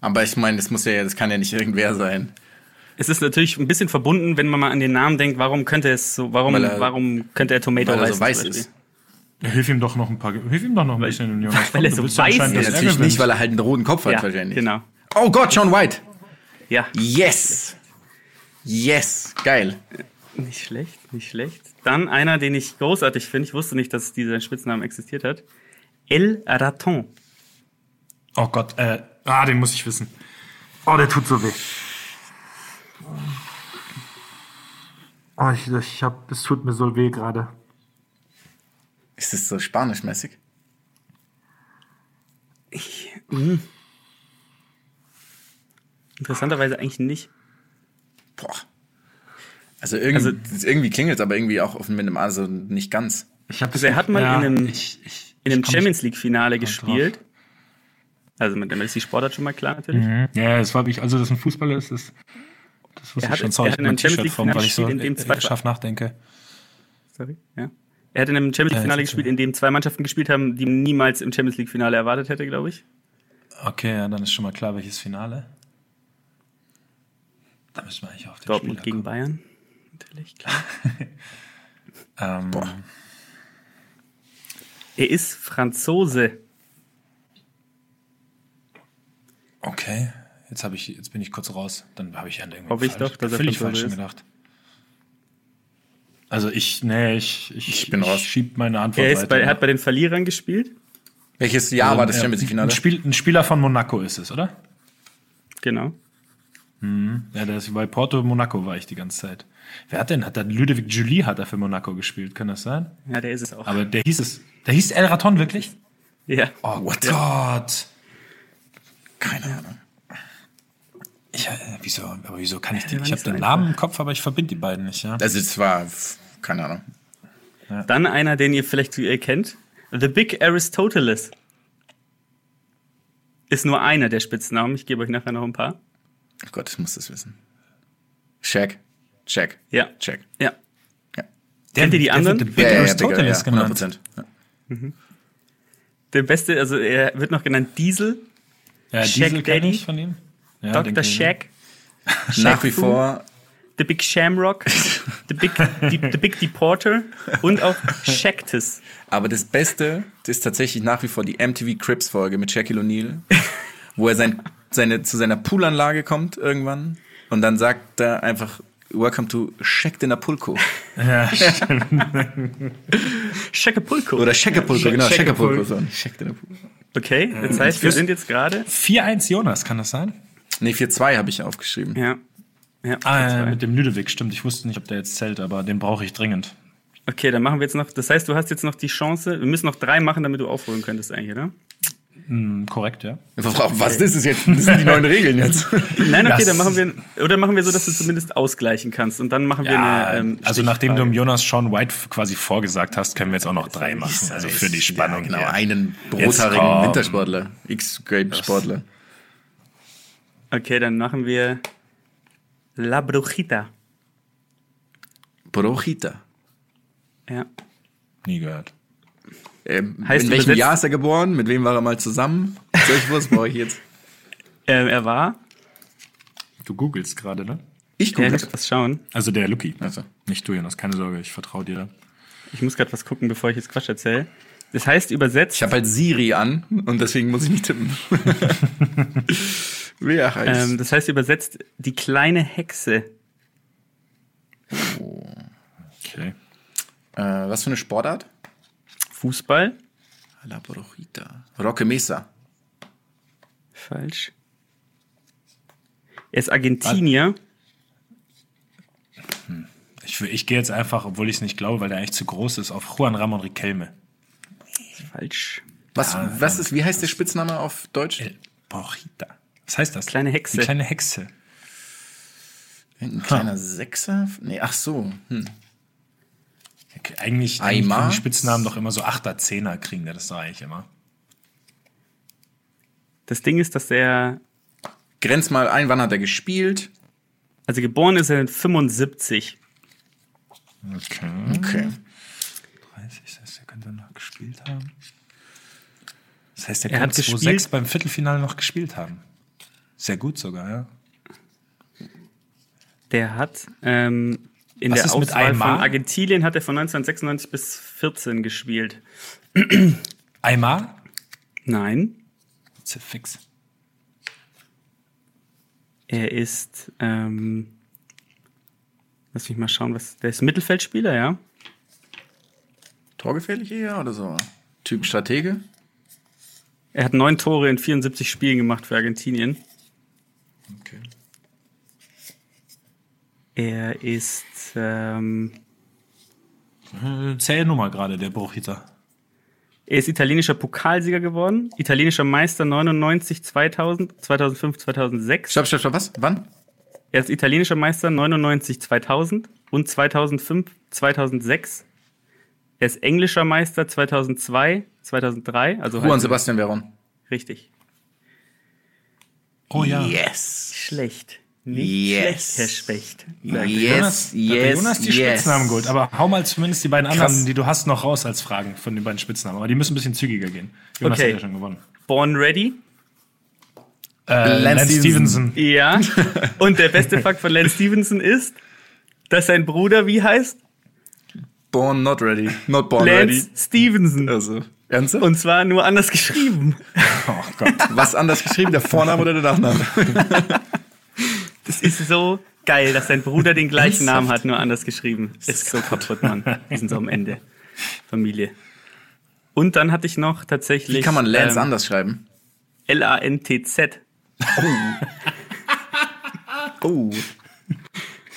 B: Aber ich meine, das muss ja, das kann ja nicht irgendwer sein.
D: Es ist natürlich ein bisschen verbunden, wenn man mal an den Namen denkt, warum könnte es so, warum,
B: er-
D: warum könnte er Tomato
B: Weil er so weiß ist.
C: Ja, hilf ihm doch noch ein paar. Hilf ihm doch noch ein bisschen, Jonas.
D: weil er so weiß ist.
C: er
B: Natürlich
C: gewinnt.
B: nicht, weil er halt einen roten Kopf hat
D: Ja,
B: wahrscheinlich.
D: genau.
B: Oh Gott, John White.
D: Ja,
B: Yes. Yes. Geil.
D: Nicht schlecht, nicht schlecht. Dann einer, den ich großartig finde. Ich wusste nicht, dass dieser Spitzname existiert hat. El Raton.
C: Oh Gott, äh, ah, den muss ich wissen. Oh, der tut so weh. Oh, ich, ich hab, es tut mir so weh gerade.
B: Ist das so spanischmäßig?
D: Interessanterweise eigentlich nicht.
B: Boah. Also irgendwie,
D: Also-
B: irgendwie klingelt aber irgendwie auch auf mit einem A so nicht ganz.
C: Ich hab
D: Also er hat mal in einem,
C: ich, ich,
D: in einem Champions League Finale
C: drauf.
D: gespielt. Also mit dem ist die Sportart schon mal klar natürlich.
C: nicht- Ja, das war ich, also dass ein Fußballer ist, das, das wusste
D: Er hat-
C: ich schon. Sorry, ich mein
D: einem Champions
C: T-Shirt vom, weil ich so
D: in dem zwei-
C: scharf nachdenke.
D: Sorry, ja. Er hat in einem Champions League Finale
C: jetzt-
D: gespielt, in dem zwei Mannschaften gespielt haben, die man niemals im Champions League Finale erwartet hätte, glaube ich.
C: Okay, ja, dann ist schon mal klar, welches Finale. Da müssen wir eigentlich auf den
D: Dortmund
C: Spieler
D: gegen
C: kommen.
D: Bayern. Natürlich, klar.
C: Ähm,
D: Er ist Franzose.
C: Okay, jetzt habe ich, jetzt bin ich kurz raus. Dann habe ich an irgendwie
D: Hoffe ich
C: falsch,
D: doch, dass er
C: völlig falsch
D: ist.
C: gedacht. Also ich, nee, ich, ich,
B: Ich bin raus.
C: schieb meine Antwort
D: Er, ist
C: weiter.
D: bei, er hat bei den Verlierern gespielt.
B: Welches Jahr war das
C: Ja,
B: Champions League Finale?
C: Ein, Spiel, ein Spieler von Monaco ist es, oder?
D: Genau.
C: Ja, der ist bei Porto Monaco war ich die ganze Zeit. Wer hat denn? Hat da Ludovic Julie hat er für Monaco gespielt, kann das sein?
D: Ja, der ist es auch.
C: Aber der hieß es. Der hieß El Raton wirklich?
D: ja.
C: Oh Gott.
B: Keine Ahnung.
C: Ich, äh, wieso, aber wieso kann ich den? Ich habe den Namen im Kopf, aber ich verbinde die beiden nicht, ja.
B: Also es war, keine Ahnung.
D: Dann einer, den ihr vielleicht äh, kennt. The Big Aristoteles. Ist nur einer der Spitznamen. Ich gebe euch nachher noch ein paar.
B: Oh Gott, ich muss das wissen. Shaq. Check.
D: Ja.
B: Check.
D: Ja.
B: Ja.
D: Kennt ihr die
C: der
D: anderen?
C: wird The Big Aristoteles
B: ja,
C: genannt.
B: 100%. Ja.
D: Der beste, also er wird noch genannt Diesel,
C: Ja,
D: Shaq
C: Diesel kenn
D: Daddy.
C: ich von ihm. Ja,
D: Dr. Shaq,
B: Nach wie
D: Fu.
B: vor,
D: The Big Shamrock, The Big, die, The Big Deporter und auch Shactus.
B: aber das Beste das ist tatsächlich nach wie vor die MTV Crips Folge mit Shaquille O'Neal, wo er sein, seine, zu seiner Poolanlage kommt irgendwann und dann sagt er einfach Welcome to Shaq de Napulco.
C: Ja, stimmt.
D: Shacapulco.
B: Oder Shacapulco, genau,
C: Shacapulco.
B: Shacapulco. So. Shaq de Napulco.
D: Okay, das heißt, wir sind jetzt gerade.
C: 4-1 Jonas, kann das sein?
B: Nee, 4-2 habe ich aufgeschrieben.
D: Ja. Ja,
C: Ah, ja, mit dem Lüdewig, stimmt. Ich wusste nicht, ob der jetzt zählt, aber den brauche ich dringend.
D: Okay, dann machen wir jetzt noch. Das heißt, du hast jetzt noch die Chance. Wir müssen noch drei machen, damit du aufholen könntest, eigentlich, oder?
C: Hm, korrekt, ja.
B: Was ist das jetzt? Das sind die neuen Regeln jetzt.
D: Nein, okay,
C: Das-
D: dann machen wir. Oder machen wir so, dass du zumindest ausgleichen kannst. Und dann machen wir
C: Ja,
D: eine. Ähm,
C: also nachdem du Jonas Sean White quasi vorgesagt hast, können wir jetzt auch noch drei machen. Also für die Spannung.
B: Ja, genau,
C: hier.
B: einen rothaarigen. Wintersportler. X-Grape-Sportler.
D: Okay, dann machen wir. La Brujita.
B: Brojita.
D: Ja.
C: Nie gehört.
B: Ähm,
D: Heißt
B: in welchem Jahr ist er geboren? Mit wem war er mal zusammen? Solche Wurst brauche ich jetzt.
D: Ähm, er war.
C: Du googelst gerade, ne?
B: Ich
D: Ja,
B: gucke
D: ich was schauen.
C: Also der Lucky.
B: Also.
C: Nicht du, Jonas. Keine Sorge, ich vertraue dir da.
D: Ich muss gerade was gucken, bevor ich jetzt Quatsch erzähle. Das heißt übersetzt.
B: Ich habe halt Siri an und deswegen muss ich nicht tippen. Wer heißt?
D: Ähm, das heißt übersetzt die kleine Hexe.
C: Okay.
B: äh, was für eine Sportart?
D: Fußball.
B: La Brojita. Roque Mesa.
D: Falsch. Er ist Argentinier.
C: Ich, will- ich gehe jetzt einfach, obwohl ich es nicht glaube, weil der eigentlich zu groß ist, auf Juan Ramon Riquelme.
D: Falsch.
B: Was, was ist, wie heißt der Spitzname auf Deutsch?
C: El Brojita. Was heißt das?
D: Kleine Hexe.
C: Die kleine Hexe.
B: Ein kleiner Sechser? Nee, ach so. Hm.
C: Eigentlich, die Spitznamen doch immer so Achter, Zehner kriegen der das doch eigentlich immer.
D: Das Ding ist, dass er.
B: Grenz mal ein, wann hat er gespielt?
D: Also geboren ist er in 75.
C: Okay.
B: Okay.
C: 30, das heißt, er könnte noch gespielt haben. Das heißt, er,
D: Er
C: könnte
D: hat
C: 2-6
D: gespielt-
C: beim Viertelfinale noch gespielt haben. Sehr gut sogar, ja.
D: Der hat ähm, in
C: Was
D: der
C: ist mit
D: Auswahl von
C: Aymar?
D: Argentinien hat er von 1996 bis 14 gespielt.
C: Aymar?
D: Nein,
C: Fix.
D: er ist. Ähm, lass mich mal schauen, was. Der ist Mittelfeldspieler, ja.
B: Torgefährlich eher oder so? Typ Stratege?
D: Er hat neun Tore in 74 Spielen gemacht für Argentinien.
C: Okay.
D: Er ist. Ähm,
C: Äh, zähl nur mal gerade, der Bruchhiter.
D: er ist italienischer Pokalsieger geworden, italienischer Meister 99, 2000, 2005, 2006.
B: Stopp, stopp, stopp, was? Wann?
D: Er ist italienischer Meister 99, 2000 und 2005, 2006. Er ist englischer Meister 2002, 2003. Also
B: Juan
D: halt
B: Sebastian Veron.
D: richtig.
C: Oh ja.
B: Yes.
D: Schlecht. Nicht
B: Yes.
D: schlecht, Herr Specht. Ich.
B: Yes,
C: Jonas,
B: yes,
C: Jonas die
B: yes.
C: Spitznamen geholt. Aber hau mal zumindest die beiden anderen,
B: Krass.
C: die du hast, noch raus als Fragen von den beiden Spitznamen. Aber die müssen ein bisschen zügiger gehen. Jonas
D: Okay.
C: hat ja schon gewonnen.
D: Born Ready.
C: Äh,
B: Lance
C: Lance
B: Stevenson.
C: Stevenson.
D: Ja. Und der beste Fakt von Lance Stevenson ist, dass sein Bruder wie heißt?
B: Born not ready. Not born
D: Lance
B: ready.
D: Stevenson.
B: Also, ernsthaft?
D: Und zwar nur anders geschrieben.
C: Oh Gott.
B: Was anders geschrieben, der Vorname oder der Nachname?
D: Das ist so geil, dass sein Bruder den gleichen Namen hat, nur anders geschrieben. Ist so kaputt, Mann. Wir sind so am Ende. Familie. Und dann hatte ich noch tatsächlich.
B: Wie kann man Lance
D: ähm,
B: anders schreiben?
D: L-A-N-T-Z.
B: Oh.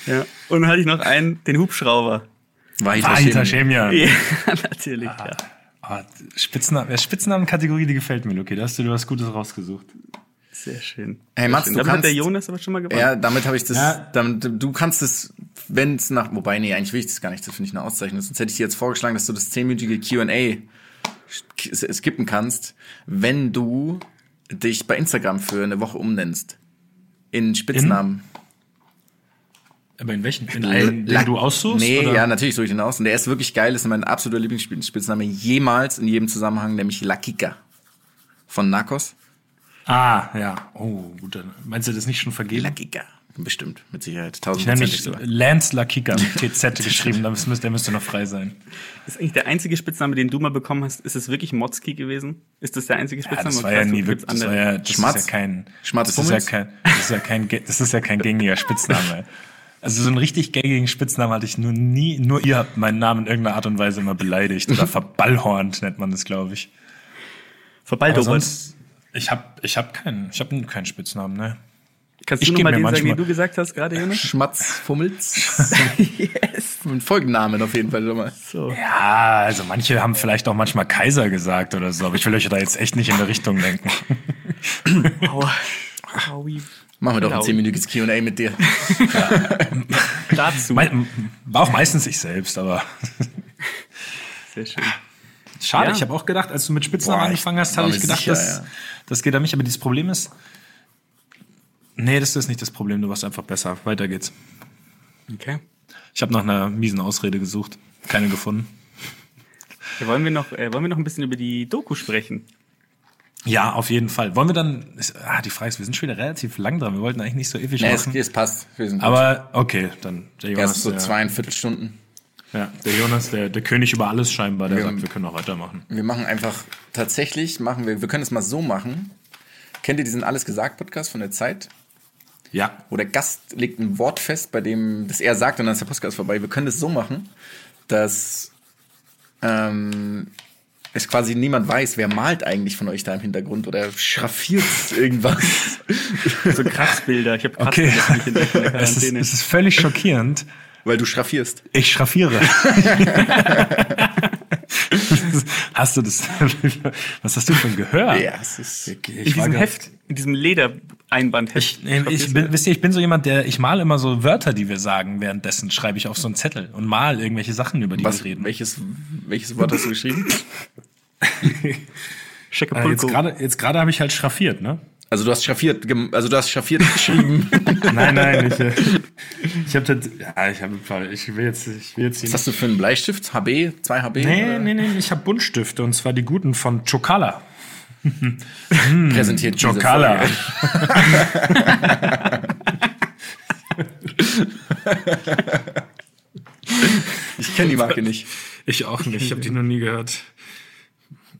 D: Ja. Und dann hatte ich noch einen, den Hubschrauber.
B: Weiter
C: Weiter.
D: Ja, natürlich. Ja.
C: Ah, Spitznamen, Spitznamenkategorie, die gefällt mir, Luki. Da hast du dir was Gutes rausgesucht.
D: Sehr schön.
B: Hey,
D: Sehr
B: Mats,
D: schön.
B: du
D: Damit hat
B: kannst-
D: der Jonas aber schon mal gewonnen.
B: Ja, damit habe ich das.
C: Ja.
B: Damit, du kannst es, wenn es nach. Wobei, nee, eigentlich will ich das gar nicht. Das finde ich eine Auszeichnung. Sonst hätte ich dir jetzt vorgeschlagen, dass du das zehnminütige QA sk- skippen kannst, wenn du dich bei Instagram für eine Woche umnennst. In Spitznamen.
C: Aber in welchen? In allen, den du aussuchst?
B: Nee,
C: oder?
B: ja, natürlich suche ich den aus. Und der ist wirklich geil. Das ist mein absoluter Lieblingsspitzname jemals in jedem Zusammenhang, nämlich La Kika. Von Narcos.
C: Ah, ja. Oh, gut. dann- Meinst du das nicht schon vergeben?
B: La Kika. Bestimmt, mit Sicherheit.
C: Ich nenne mich
B: sogar.
C: Lance Lakika mit TZ geschrieben, müsste, der müsste noch frei sein.
D: Ist eigentlich der einzige Spitzname, den du mal bekommen hast, ist es wirklich Motzki gewesen? Ist das der einzige
C: Ja,
D: Spitzname?
C: das war ja nie wirklich, das war ja, das
B: Schmatz?
C: ist ja kein,
B: Schmatz
C: das ist ja kein, das ist ja kein, das ist ja kein gängiger Spitzname. Also so einen richtig gängigen Spitznamen hatte ich nur nie, nur ihr habt meinen Namen in irgendeiner Art und Weise immer beleidigt oder verballhornt nennt man das, glaube ich. Sonst, ich habe, ich habe keinen, ich habe keinen Spitznamen, ne?
D: Kannst
C: ich
D: du noch
C: geb
D: mal
C: mir
D: den sagen, den du gesagt hast gerade, Jonas?
B: Schmatzfummels.
D: yes.
B: Ein Folgennamen auf jeden Fall schon mal.
D: So.
C: Ja, also manche haben vielleicht auch manchmal Kaiser gesagt oder so, aber ich will euch da jetzt echt nicht in der Richtung lenken.
D: Aua. Aui.
B: Machen wir doch ein
D: Genau.
B: zehnminütiges Q&A mit dir.
D: Dazu.
C: War auch meistens ich selbst, aber
D: Sehr schön.
C: Schade,
D: Ja.
C: ich habe auch gedacht, als du mit Spitznamen angefangen hast, habe ich gedacht,
B: sicher,
C: das,
B: ja.
C: das geht an mich. Aber dieses Problem ist, nee, das ist nicht das Problem. Du warst einfach besser. Weiter geht's.
D: Okay.
C: Ich habe nach einer miesen Ausrede gesucht, keine gefunden.
D: Ja, wollen, wir noch, äh, wollen wir noch ein bisschen über die Doku sprechen?
C: Ja, auf jeden Fall. Wollen wir dann? Ist, ah, die Frage ist, wir sind schon wieder relativ lang dran. Wir wollten eigentlich nicht so ewig
B: Nee, es,
C: machen.
B: es passt. Wir sind gut.
C: Aber okay, dann Jonas,
B: Erst so
C: der,
B: zweieinviertel Stunden.
C: Ja, der Jonas, der, der König über alles scheinbar, der
B: Wir-
C: sagt, wir können auch weitermachen.
B: Wir machen einfach, tatsächlich machen wir, wir können es mal so machen. Kennt ihr diesen Alles gesagt Podcast von der Zeit?
C: Ja,
B: Wo der Gast legt ein Wort fest, bei dem das er sagt und dann ist der Podcast vorbei. Wir können das so machen, dass ähm, es quasi niemand weiß, wer malt eigentlich von euch da im Hintergrund oder schraffiert irgendwas.
D: So Kratzbilder. Ich habe
C: okay.
D: Kratzbilder nicht in der
C: es, ist,
D: Quarantäne.
C: es ist völlig schockierend.
B: Weil du schraffierst.
C: Ich schraffiere. hast du das? Was hast du für ein Gehör?
B: Ja, es ist.
C: Ich,
D: in
C: war
D: diesem Heft, in diesem Ledereinbandheft.
C: Ich, nee, ich bin, wisst ihr, ich bin so jemand, der, ich mal immer so Wörter, die wir sagen, währenddessen schreibe ich auf so einen Zettel und mal irgendwelche Sachen, über die
B: Was,
C: wir reden.
B: welches, welches Wort hast du geschrieben?
C: Äh, jetzt gerade, jetzt gerade habe ich halt schraffiert, ne?
B: Also du hast schraffiert, also du hast schraffiert geschrieben.
C: Nein, nein, ich, äh, ich habe das, ja, ich habe, ich will jetzt, ich will jetzt
B: Was hast du für einen Bleistift? HB? 2 HB?
C: Nee,
B: Oder?
C: nee, nee, ich habe Buntstifte und zwar die guten von Chocala.
B: Präsentiert diese
C: Chocala.
B: Ich kenne die Marke nicht.
C: Ich auch nicht, ich habe die noch nie gehört.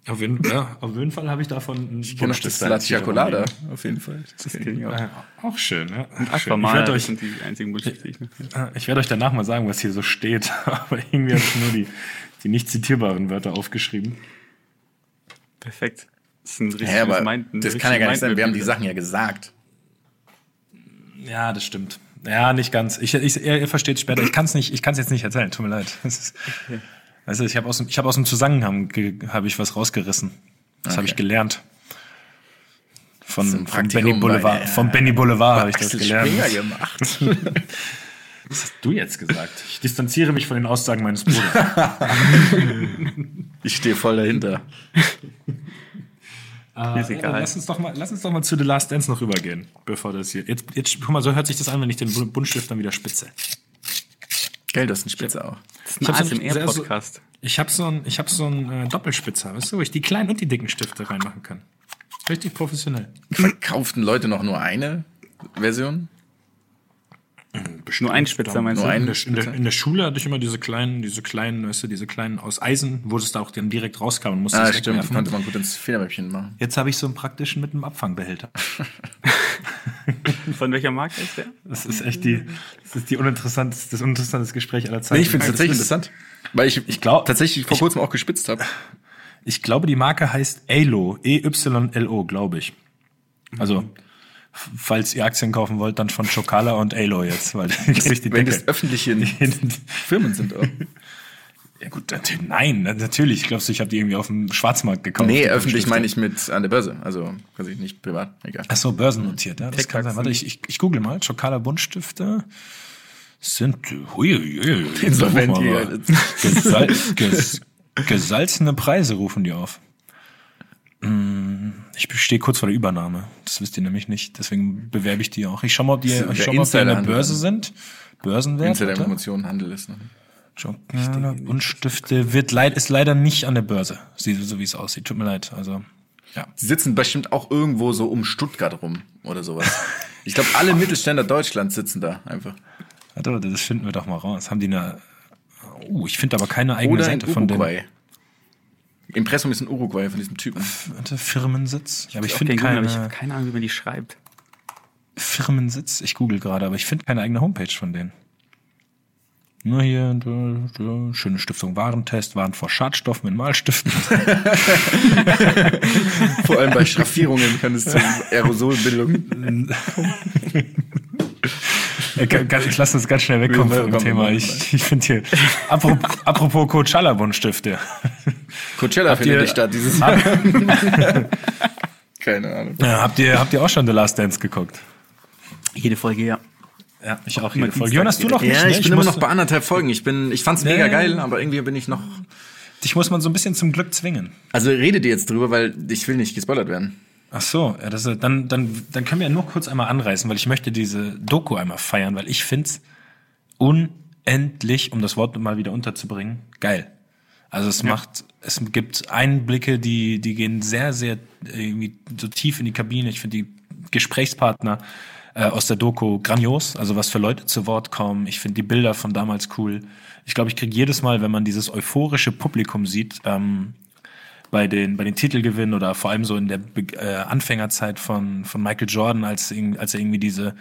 C: Auf jeden, ja, auf jeden Fall habe ich davon einen
B: Ich kenne das Latte Colada. Auf jeden Fall. Das kenn ich auch.
C: Äh, auch schön, ja. Schön. Ich werde
D: das
C: euch,
D: sind die einzigen ich
C: äh, ich werd euch danach mal sagen, was hier so steht. Aber irgendwie habe ich nur die, die nicht zitierbaren Wörter aufgeschrieben.
D: Perfekt. Das ist ein richtiges
B: Hä, aber
D: Mind- ein
B: das kann ja gar nicht sein. Wir haben die. Sachen ja gesagt.
C: Ja, das stimmt. Ja, nicht ganz. Ich, ich, ihr, ihr versteht später. Ich kann es nicht, ich kann es jetzt nicht erzählen. Tut mir leid. Das ist, weißt du, ich habe aus, ich habe aus dem Zusammenhang habe ich was rausgerissen. Das habe ich gelernt. Von,
B: Zum
C: von Benny Boulevard. Von Benny Boulevard habe ich das gelernt.
B: Springer gemacht.
C: Was hast du jetzt gesagt? Ich distanziere mich von den Aussagen meines Bruders.
B: Ich stehe voll dahinter.
D: Ist
C: Äh,
D: egal.
C: lass uns doch mal, lass uns doch mal zu The Last Dance noch rübergehen, bevor das hier. Jetzt, jetzt, guck mal, so hört sich das an, wenn ich den Bu- Buntstift dann wieder spitze.
B: Gell, das ist ein Spitze auch.
D: Das
C: Ich
D: ist
C: hab so
D: ein
C: so-
D: ASMR-Podcast.
C: Ich habe so einen, ich habe so einen äh, Doppelspitzer, weißt du, wo ich die kleinen und die dicken Stifte reinmachen kann. Richtig professionell.
B: Verkauften Leute noch nur eine Version?
D: Nur ein Spitzer, meinst
B: nur
D: du?
B: ein-
C: In der, in, der, in der Schule hatte ich immer diese kleinen, diese kleinen, weißt du, diese kleinen aus Eisen, wo das da auch dann direkt rauskam und musste
B: Ah,
C: es
B: stimmt.
C: wegwerfen.
B: Konnte man gut ins Federmäppchen machen.
C: Jetzt habe ich so einen praktischen mit einem Abfangbehälter.
D: Von welcher Marke ist der?
C: Das ist echt die, das ist die uninteressanteste, das uninteressanteste Gespräch aller Zeiten.
B: Nee, ich finde es
C: Das
B: tatsächlich interessant. Weil ich, ich
C: glaub-
B: tatsächlich vor kurzem auch gespitzt habe.
C: Ich glaube, die Marke heißt EYLO, E-Y-L-O, glaube ich. Also, f- falls ihr Aktien kaufen wollt, dann von Chocala und EYLO jetzt, weil kriegt die
B: Wenn
C: Decke.
B: das öffentliche Firmen sind auch.
C: Ja gut, nein, na- natürlich. Glaubst du, ich habe die irgendwie auf dem Schwarzmarkt gekauft?
B: Nee, öffentlich meine ich mit an der Börse. Also quasi nicht privat. Egal.
C: Ach so, börsennotiert, ja. Das kann sein. Warte, ich, ich, ich google mal. Chocala Buntstifte sind hui, hui, hui,
B: Insolvent hier.
C: Gesal ges gesalzene Preise rufen die auf. Ich stehe kurz vor der Übernahme. Das wisst ihr nämlich nicht. Deswegen bewerbe ich die auch. Ich schau mal, ob die, ich schau mal, ob die an der. Börse sind. Börsenwert.
B: Insider
C: warte.
B: Informationen Handel ist. Ne?
C: Chocala Buntstifte wird leid, ist leider nicht an der Börse. Sie- So wie es aussieht. Tut mir leid. Also, ja.
B: Die sitzen bestimmt auch irgendwo so um Stuttgart rum oder sowas. Ich glaube, alle Mittelständler Deutschlands sitzen da einfach.
C: Warte, das finden wir doch mal raus. Haben die eine. Oh, ich finde aber keine eigene
B: Oder
C: Seite von den.
B: Impressum ist in Uruguay von diesem Typen.
C: Warte, Firmensitz. Ja, aber ich finde
D: kein Google, aber ich
C: keine
D: habe keine Ahnung, wie man die schreibt.
C: Firmensitz. Ich google gerade, aber ich finde keine eigene Homepage von denen. Nur hier, da, da, schöne Stiftung Warentest, Waren vor Schadstoffen in Malstiften.
B: Vor allem bei Schraffierungen kann es zu Aerosolbildung.
C: Äh, ich lasse das ganz schnell wegkommen vom Thema. Ich, ich finde hier, apropos, apropos Coachella Buntstifte.
B: Coachella findet
C: ihr-
B: nicht statt dieses Jahr. Keine Ahnung.
C: Ja, habt ihr, habt ihr auch schon The Last Dance geguckt?
D: Jede Folge, ja.
C: Ja, ich auch
D: Immer
C: jede Folge. Jonas, du noch nicht,
B: Ja,
C: ne?
B: ich bin immer noch bei anderthalb Folgen. Ich bin, ich fand's mega
C: Nee.
B: geil, aber irgendwie bin ich noch.
C: Dich muss man so ein bisschen zum Glück zwingen.
B: Also redet ihr jetzt drüber, weil ich will nicht gespoilert werden.
C: Ach so, ja, das ist, dann, dann, dann können wir ja nur kurz einmal anreißen, weil ich möchte diese Doku einmal feiern, weil ich find's unendlich, um das Wort mal wieder unterzubringen, geil. Also es macht, es gibt Einblicke, die, die gehen sehr, sehr irgendwie so tief in die Kabine. Ich finde die Gesprächspartner äh, aus der Doku grandios, also was für Leute zu Wort kommen. Ich finde die Bilder von damals cool. Ich glaube, ich kriege jedes Mal, wenn man dieses euphorische Publikum sieht, ähm, bei den, bei den Titelgewinnen oder vor allem so in der Be äh, Anfängerzeit von, von Michael Jordan, als, als er irgendwie diese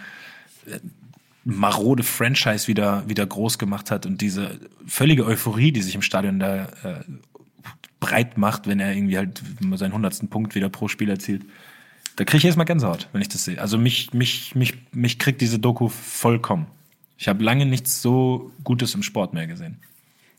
C: äh, marode Franchise wieder, wieder groß gemacht hat und diese völlige Euphorie, die sich im Stadion da äh, breit macht, wenn er irgendwie halt seinen hundertsten Punkt wieder pro Spiel erzielt. Da kriege ich erstmal Gänsehaut, wenn ich das sehe. Also mich, mich, mich, mich kriegt diese Doku vollkommen. Ich habe lange nichts so Gutes im Sport mehr gesehen.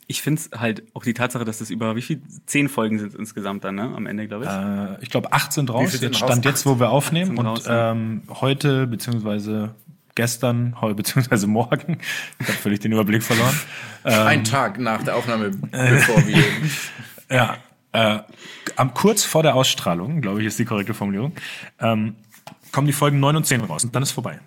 D: Ich finde es halt auch die Tatsache, dass das über wie viel? Zehn Folgen sind insgesamt dann, ne? Am Ende, glaube ich.
C: Äh, ich glaube, acht sind raus.
B: viel sind
C: Jetzt
B: raus?
C: stand jetzt, wo wir aufnehmen. Und
D: raus,
C: ähm, heute, beziehungsweise gestern, heute, beziehungsweise morgen, ich habe völlig den Überblick verloren. Ähm,
B: Ein Tag nach der Aufnahme, bevor wir.
C: ja, äh, am, kurz vor der Ausstrahlung, glaube ich, ist die korrekte Formulierung, ähm, kommen die Folgen 9 und 10 raus und dann ist vorbei.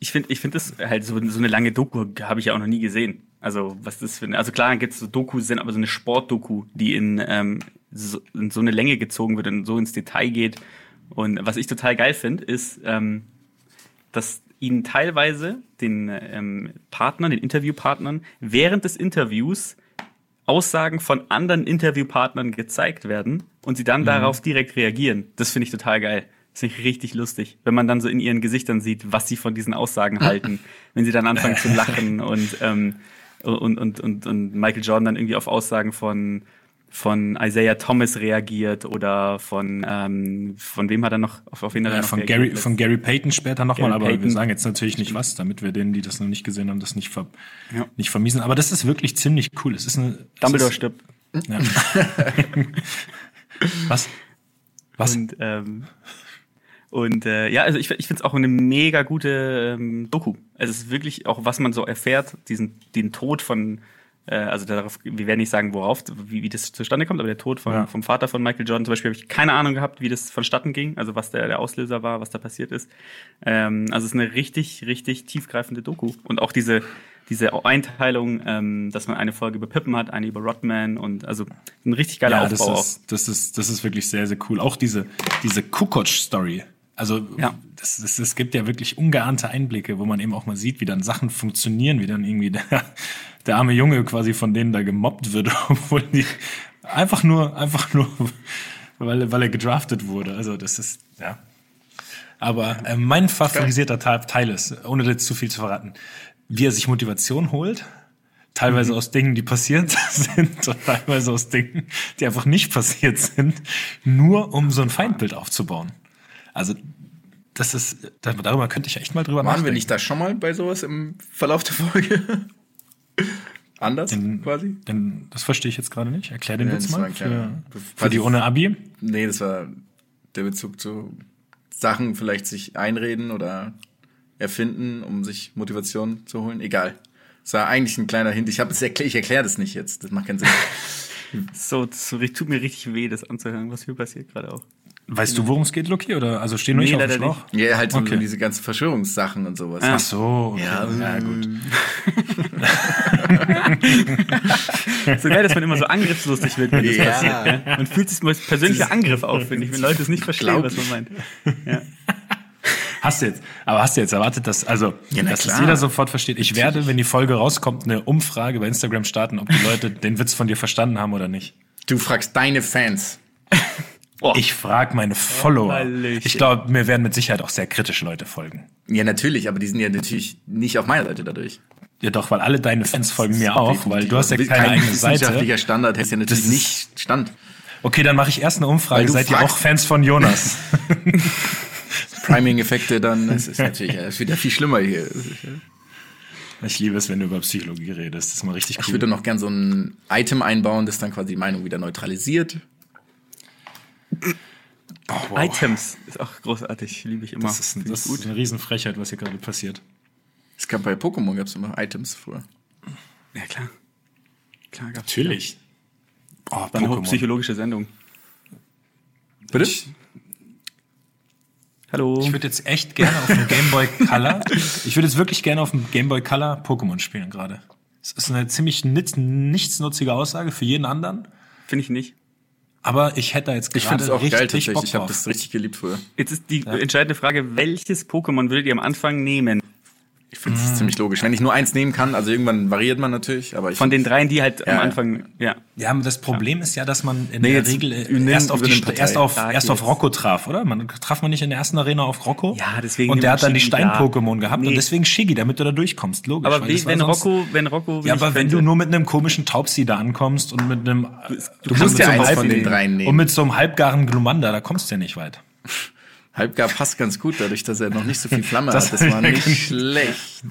D: Ich finde, ich finde das halt so, so eine lange Doku habe ich ja auch noch nie gesehen. Also was das für eine, also klar gibt es so Dokus, sind aber so eine Sportdoku, die in, ähm, so, in so eine Länge gezogen wird und so ins Detail geht. Und was ich total geil finde, ist, ähm, dass ihnen teilweise den ähm, Partnern, den Interviewpartnern während des Interviews Aussagen von anderen Interviewpartnern gezeigt werden und sie dann darauf direkt reagieren. Das finde ich total geil. Das finde ich richtig lustig, wenn man dann so in ihren Gesichtern sieht, was sie von diesen Aussagen halten, wenn sie dann anfangen zu lachen und, ähm, und, und, und, und Michael Jordan dann irgendwie auf Aussagen von, von Isaiah Thomas reagiert oder von, ähm, von wem hat er noch, auf, auf wen hat er
C: Äh,
D: noch
C: von,
D: reagiert?
C: Gary, von Gary Payton später nochmal, aber wir
D: Payton.
C: sagen jetzt natürlich nicht was, damit wir denen, die das noch nicht gesehen haben, das nicht, ver
D: Ja.
C: nicht vermiesen. Aber das ist wirklich ziemlich cool. Es ist eine.
D: Dumbledore
C: ist,
D: stirbt.
C: Ja. was? Was?
D: Und, ähm, und äh, ja, also ich, ich finde es auch eine mega gute ähm, Doku. Also es ist wirklich auch, was man so erfährt, diesen den Tod von, also darauf, wir werden nicht sagen, worauf, wie, wie das zustande kommt, aber der Tod von,
C: Ja.
D: vom Vater von Michael Jordan zum Beispiel habe ich keine Ahnung gehabt, wie das vonstatten ging, also was der, der Auslöser war, was da passiert ist. Ähm, also es ist eine richtig, richtig tiefgreifende Doku. Und auch diese, diese Einteilung, ähm, dass man eine Folge über Pippen hat, eine über Rodman und also ein richtig geiler
C: Ja, das
D: Aufbau auch.
C: ist, das ist, das ist wirklich sehr, sehr cool. Auch diese, diese Kukoc-Story. Also,
D: Ja.
C: das, das, es gibt ja wirklich ungeahnte Einblicke, wo man eben auch mal sieht, wie dann Sachen funktionieren, wie dann irgendwie der, der arme Junge quasi von denen da gemobbt wird, obwohl die einfach nur, einfach nur, weil, weil er gedraftet wurde. Also, das ist, ja. Aber äh, mein favorisierter Teil, Teil ist, ohne jetzt zu viel zu verraten, wie er sich Motivation holt. Teilweise aus Dingen, die passiert sind und teilweise aus Dingen, die einfach nicht passiert sind, nur um so ein Feindbild aufzubauen. Also das ist, darüber könnte ich echt mal drüber
B: Waren wir
C: nachdenken.
B: nicht da schon mal bei sowas im Verlauf der Folge? anders
C: Den-
B: quasi?
C: Den, das verstehe ich jetzt gerade nicht. Erklär den
B: Ja,
C: Witz
B: das war
C: mal für, für die ohne Abi.
B: Nee, das war der Bezug zu Sachen vielleicht sich einreden oder erfinden, um sich Motivation zu holen. Egal. Das war eigentlich ein kleiner Hint. Ich, erklär, ich erkläre das nicht jetzt. Das macht keinen Sinn.
D: So, so tut mir richtig weh, das anzuhören, was hier passiert gerade auch.
C: Weißt du, worum es geht, Lucky? Oder also stehen wir
D: Nee,
C: nicht auf dem?
B: Ja, halt so
C: Okay.
B: diese ganzen Verschwörungssachen und sowas.
C: Ach so, okay.
B: Ja,
C: ja, gut.
D: So geil, dass man immer so angriffslustig wird, wenn das
B: Ja.
D: passiert. Gell? Man fühlt sich mal als persönlicher Angriff auf, finde ich, wenn Leute es nicht verstehen,
B: Glaub
D: was man meint.
C: Hast du jetzt, aber hast du jetzt erwartet, dass, also,
B: Ja,
C: dass das
B: klar.
C: jeder sofort versteht? Ich werde, wenn die Folge rauskommt, eine Umfrage bei Instagram starten, ob die Leute den Witz von dir verstanden haben oder nicht.
B: Du fragst deine Fans.
D: Oh.
C: Ich frage meine Follower.
D: Hallöchen.
C: Ich glaube, mir werden mit Sicherheit auch sehr kritische Leute folgen.
B: Ja, natürlich, aber die sind ja natürlich nicht auf meiner Seite dadurch.
C: Ja, doch, weil alle deine Fans folgen mir auch, weil du hast ja
B: Kein
C: keine eigene Seite.
B: wissenschaftlicher Standard hätte ja natürlich
C: Das ist-
B: nicht Stand.
C: Okay, dann mache ich erst eine Umfrage.
B: Weil du
C: Seid ihr auch Fans von Jonas?
B: Priming-Effekte dann, das ist natürlich das ist wieder viel schlimmer hier.
C: ich liebe es, wenn du über Psychologie redest. Das ist mal richtig
B: Ich
C: cool.
B: würde noch gern so ein Item einbauen, das dann quasi die Meinung wieder neutralisiert.
D: Items ist auch großartig, liebe ich immer.
C: das ist,
D: Finde
C: das
D: ich
C: ist eine Riesenfrechheit, was hier gerade passiert.
B: Es gab bei Pokémon gab es immer Items früher.
D: Ja, klar. Klar, gab's
C: Natürlich. Oh,
D: War eine hochpsychologische Sendung.
B: Bitte?
D: Hallo.
C: Ich würde jetzt echt gerne auf dem Game Boy Color, ich würde jetzt wirklich gerne auf dem Game Boy Color Pokémon spielen gerade. Es ist eine ziemlich nitz, nichtsnutzige Aussage für jeden anderen,
D: Finde ich nicht.
C: Aber ich hätte da jetzt
B: Ich finde
C: gerade
B: es auch
C: richtig
B: geil tatsächlich.
C: Bock
B: Ich habe das richtig geliebt früher.
D: Jetzt ist die entscheidende Frage, welches Pokémon würdet ihr am Anfang nehmen?
B: Ich finde es ziemlich logisch. Wenn ich nur eins nehmen kann, also irgendwann variiert man natürlich, aber ich
D: Von den dreien, die halt
B: Ja,
D: am
B: ja.
D: Anfang, ja.
C: Ja, aber das Problem ist ja, dass man in
B: Nee,
C: der Regel äh, erst auf, die, erst auf, erst auf. Rocco traf, oder? Man traf man nicht in der ersten Arena auf Rocco?
D: Ja, deswegen
C: Und der hat dann die
D: Shiggy,
C: Stein-Pokémon gehabt
D: Nee.
C: und deswegen Shiggy, damit du da durchkommst, logisch.
D: Aber
C: weil
D: wie, wenn
C: sonst-
D: Rocco, wenn Rocco
C: Ja, aber wenn
D: könnte-
C: du nur mit einem komischen Taubsi da ankommst und mit einem. Du,
B: musst
C: kannst
B: ja
C: so
B: eins von den dreien nehmen.
C: Und mit so einem halbgaren Glumanda, da kommst du ja nicht weit.
B: Halbgar passt ganz gut, dadurch, dass er noch nicht so viel Flamme
C: Das
B: hat. Das war
C: ich
B: nicht
C: nicht.
B: schlecht.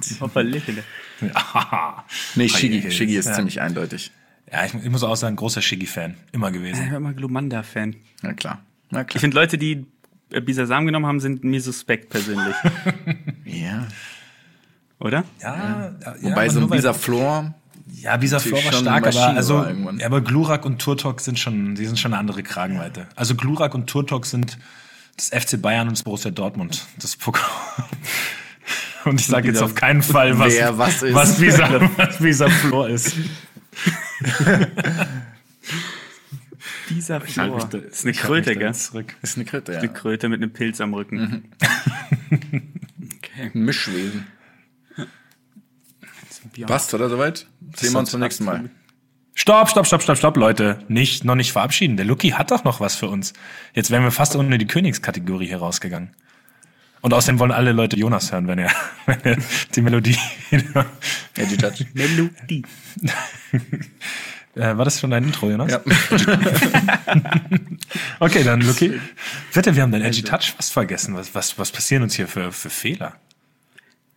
B: Nee, Shiggy. Shiggy ist
C: ja.
B: ziemlich eindeutig.
C: ja ich, ich muss auch sagen, großer Shiggy-Fan. Immer
D: Ich
C: gewesen.
D: war immer Glumanda-Fan.
B: Na klar. Na
D: Ich
B: klar.
D: finde, Leute, die äh, Bisasam genommen haben, sind mir suspekt persönlich.
B: Ja.
D: Oder?
C: Ja, ja,
B: Wobei
C: aber
B: so ein
C: weil-
B: Visa Flor,
C: Ja, Visa Flor war stark, aber also, ja, aber Glurak und Turtok sind schon, die sind schon eine andere Kragenweite. Also Glurak und Turtok sind das FC Bayern und das Borussia Dortmund. Das Pokémon. Und ich sage jetzt
D: Dieser-
C: auf keinen Fall, was,
B: Wer was ist.
C: was Visa, was Visa Flor ist.
D: Dieser Flor.
C: da-
D: Das ist eine Kröte, gell?
C: Zurück.
B: ist eine Kröte, ja.
D: Eine Kröte mit einem Pilz am Rücken.
B: Ein Mischwesen. Passt, oder soweit? Sehen wir uns beim nächsten Mal.
C: Stopp, stopp, stopp, stopp, stopp, Leute. Nicht, noch nicht verabschieden. Der Lucky hat doch noch was für uns. Jetzt wären wir fast ohne die Königskategorie hier rausgegangen. Und außerdem wollen alle Leute Jonas hören, wenn er, wenn er die Melodie.
D: Melodie.
C: äh, war das schon dein Intro, Jonas?
B: Ja.
C: Okay, dann Lucky. Bitte, wir haben deinen Edgy Touch fast vergessen. Was, was, was passieren uns hier für, für Fehler?